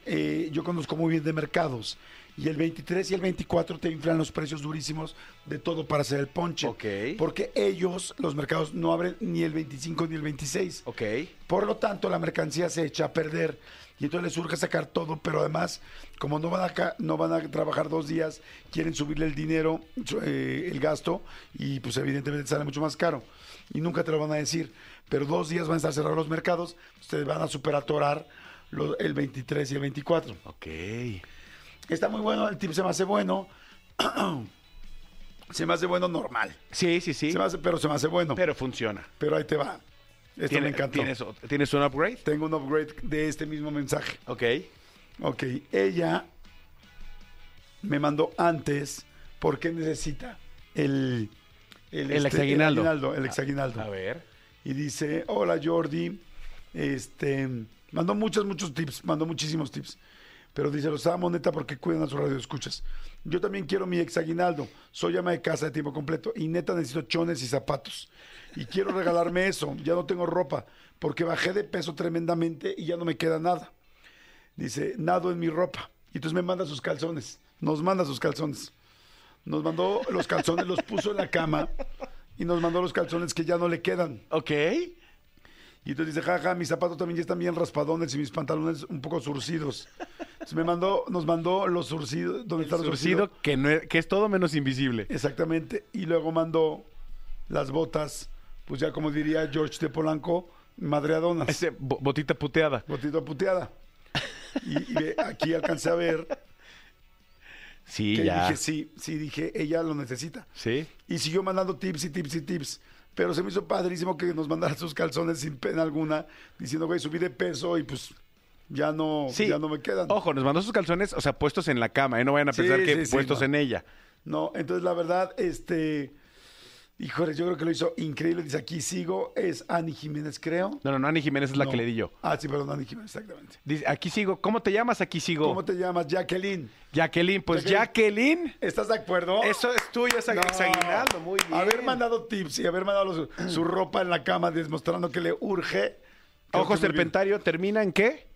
eh, yo conozco muy bien de mercados. Y el 23 y el 24 te inflan los precios durísimos de todo para hacer el ponche.
Ok.
Porque ellos, los mercados, no abren ni el 25 ni el 26.
Ok.
Por lo tanto, la mercancía se echa a perder y entonces les surge sacar todo, pero además, como no van a, no van a trabajar dos días, quieren subirle el dinero, eh, el gasto, y pues evidentemente sale mucho más caro. Y nunca te lo van a decir. Pero dos días van a estar cerrados los mercados, ustedes van a superatorar lo- el 23 y el 24.
Ok.
Está muy bueno, el tip se me hace bueno. se me hace bueno normal.
Sí, sí, sí.
Se me hace- pero se me hace bueno. Pero,
Pero funciona.
ahí te va. Esto
Tiene-
me encantó.
¿tienes, ¿Tienes un upgrade?
Tengo un upgrade de este mismo mensaje.
Ok.
Ok, ella me mandó antes porque necesita el...
El
este,
exaguinaldo.
El aguinaldo, el exaguinaldo.
A ver.
Y dice, hola Jordi, este, mandó muchos, muchos tips, mandó muchísimos tips. Pero dice, los amo neta porque cuidan a su radio escuchas. Yo también quiero mi exaguinaldo. Soy ama de casa de tiempo completo y neta necesito chones y zapatos. Y quiero regalarme eso. Ya no tengo ropa porque bajé de peso tremendamente y ya no me queda nada. Dice, nado en mi ropa. Y entonces me manda sus calzones. Nos manda sus calzones. Nos mandó los calzones, los puso en la cama y nos mandó los calzones que ya no le quedan.
Ok.
Y entonces dice, jaja, mis zapatos también ya están bien raspadones y mis pantalones un poco surcidos. Entonces me mandó, nos mandó los surcidos, ¿dónde está los surcidos?
Surcido que, no es, que es todo menos invisible.
Exactamente. Y luego mandó las botas, pues ya como diría George de Polanco, madreadonas.
Ese bo- botita puteada.
Botito puteada. Y, y aquí alcancé a ver
Sí,
que
ya.
dije, sí, sí, dije, ella lo necesita.
Sí.
Y siguió mandando tips y tips y tips. Pero se me hizo padrísimo que nos mandara sus calzones sin pena alguna, diciendo, güey, subí de peso y pues ya no,
Sí.
ya no me quedan.
Ojo, nos mandó sus calzones, o sea, puestos en la cama, ¿eh? No vayan a
Sí,
pensar que
sí,
puestos
no.
en ella.
No, entonces la verdad, este, híjole, yo creo que lo hizo increíble. Dice, aquí sigo, es Ani Jiménez, creo.
No, no, no, Ani Jiménez es la
No.
que le di yo.
Ah, sí, perdón, Ani Jiménez, exactamente.
Dice, aquí sigo. ¿Cómo te llamas? Aquí sigo.
¿Cómo te llamas? Jacqueline.
Jacqueline. Pues
Jacqueline.
Jacqueline.
¿Estás de acuerdo?
Eso es tuyo, esa
No.
aguinaldo. Muy bien.
Haber mandado tips y haber mandado su, su ropa en la cama demostrando que le urge. creo
Ojo. Serpentario, ¿termina en qué?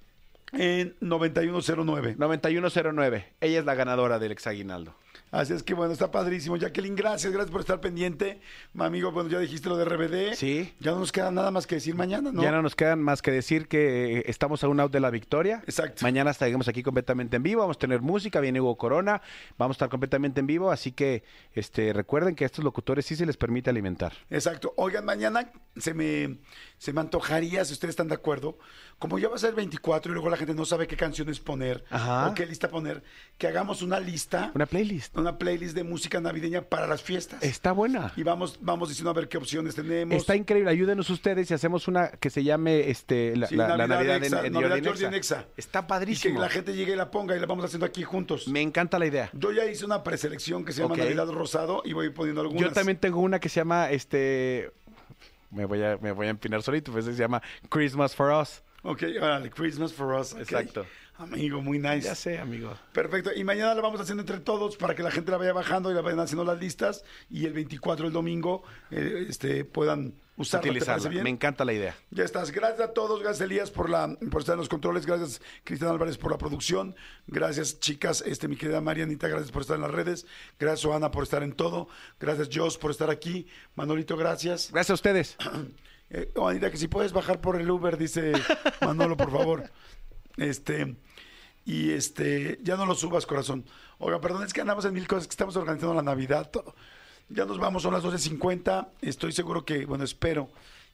En 9109.
9109. Ella es la ganadora del exaguinaldo.
Así es que bueno, está padrísimo. Jacqueline, gracias, gracias por estar pendiente. Mi amigo, bueno, ya dijiste lo de RBD.
Sí.
Ya no nos queda nada más que decir mañana, ¿no?
Ya no nos quedan más que decir que eh, estamos a un out de la victoria.
Exacto.
Mañana estaremos aquí completamente en vivo. Vamos a tener música, viene Hugo Corona. Vamos a estar completamente en vivo. Así que este, recuerden que a estos locutores sí se les permite alimentar.
Exacto. Oigan, mañana se me, se me antojaría, si ustedes están de acuerdo, como ya va a ser 24 y luego la gente no sabe qué canciones poner
Ajá.
o qué lista poner, que hagamos una lista,
Una playlist.
una playlist de música navideña para las fiestas.
Está buena.
Y vamos, vamos diciendo a ver qué opciones tenemos.
Está increíble. Ayúdenos ustedes y hacemos una que se llame este, la,
Sí,
la- la Navidad,
Nexa,
en, en
Navidad
Jordi Nexa.
Nexa.
Está
Y que
padrísimo.
la gente llegue y la ponga y la vamos haciendo aquí juntos.
Me encanta la idea.
Yo ya hice una preselección que se llama
Ok.
Navidad Rosado y voy poniendo algunas.
Yo también tengo una que se llama este. Me voy a, me voy a empinar solito, pues se llama Christmas for Us.
Ok, órale, Christmas for Us.
Exacto.
Amigo, muy nice.
Ya sé, amigo.
Perfecto. Y mañana la vamos haciendo entre todos para que la gente la vaya bajando y la vayan haciendo las listas. Y el 24, el domingo, eh, este, puedan usarla. ¿Te
Utilizarla. Me encanta la idea.
Ya estás. Gracias a todos. Gracias, Elías, por, la, por estar en los controles. Gracias, Cristian Álvarez, por la producción. Gracias, chicas. Este, mi querida Marianita, gracias por estar en las redes. Gracias, Joana, por estar en todo. Gracias, Jos, por estar aquí. Manolito, gracias.
Gracias a ustedes.
Eh, Juanita, que si puedes bajar por el Uber, dice Manolo, por favor. Este, y este, ya no lo subas, corazón. Oiga, perdón, es que andamos en mil cosas, que estamos organizando la Navidad, todo. Ya nos vamos, son las 12.50. Estoy seguro que, bueno, espero.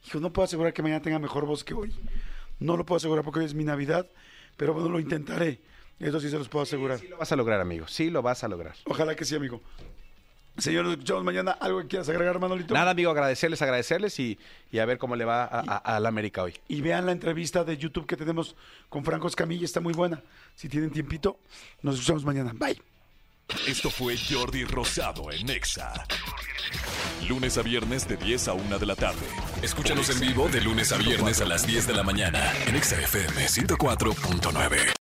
Hijo, no puedo asegurar que mañana tenga mejor voz que hoy. No lo puedo asegurar porque hoy es mi Navidad, pero bueno, lo intentaré. Eso sí se los puedo asegurar.
Sí lo vas a lograr, amigo. Sí lo vas a lograr.
Ojalá que sí, amigo. Señor, nos escuchamos mañana. ¿Algo que quieras agregar, Manolito?
Nada, amigo, agradecerles, agradecerles y, y a ver cómo le va a, a- a la América hoy.
y vean la entrevista de YouTube que tenemos con Franco Escamilla, está muy buena. Si tienen tiempito, nos escuchamos mañana. Bye.
Esto fue Jordi Rosado en Nexa. Lunes a viernes de 10 a 1 de la tarde. Escúchanos en vivo de lunes a viernes a las 10 de la mañana en Nexa FM 104.9.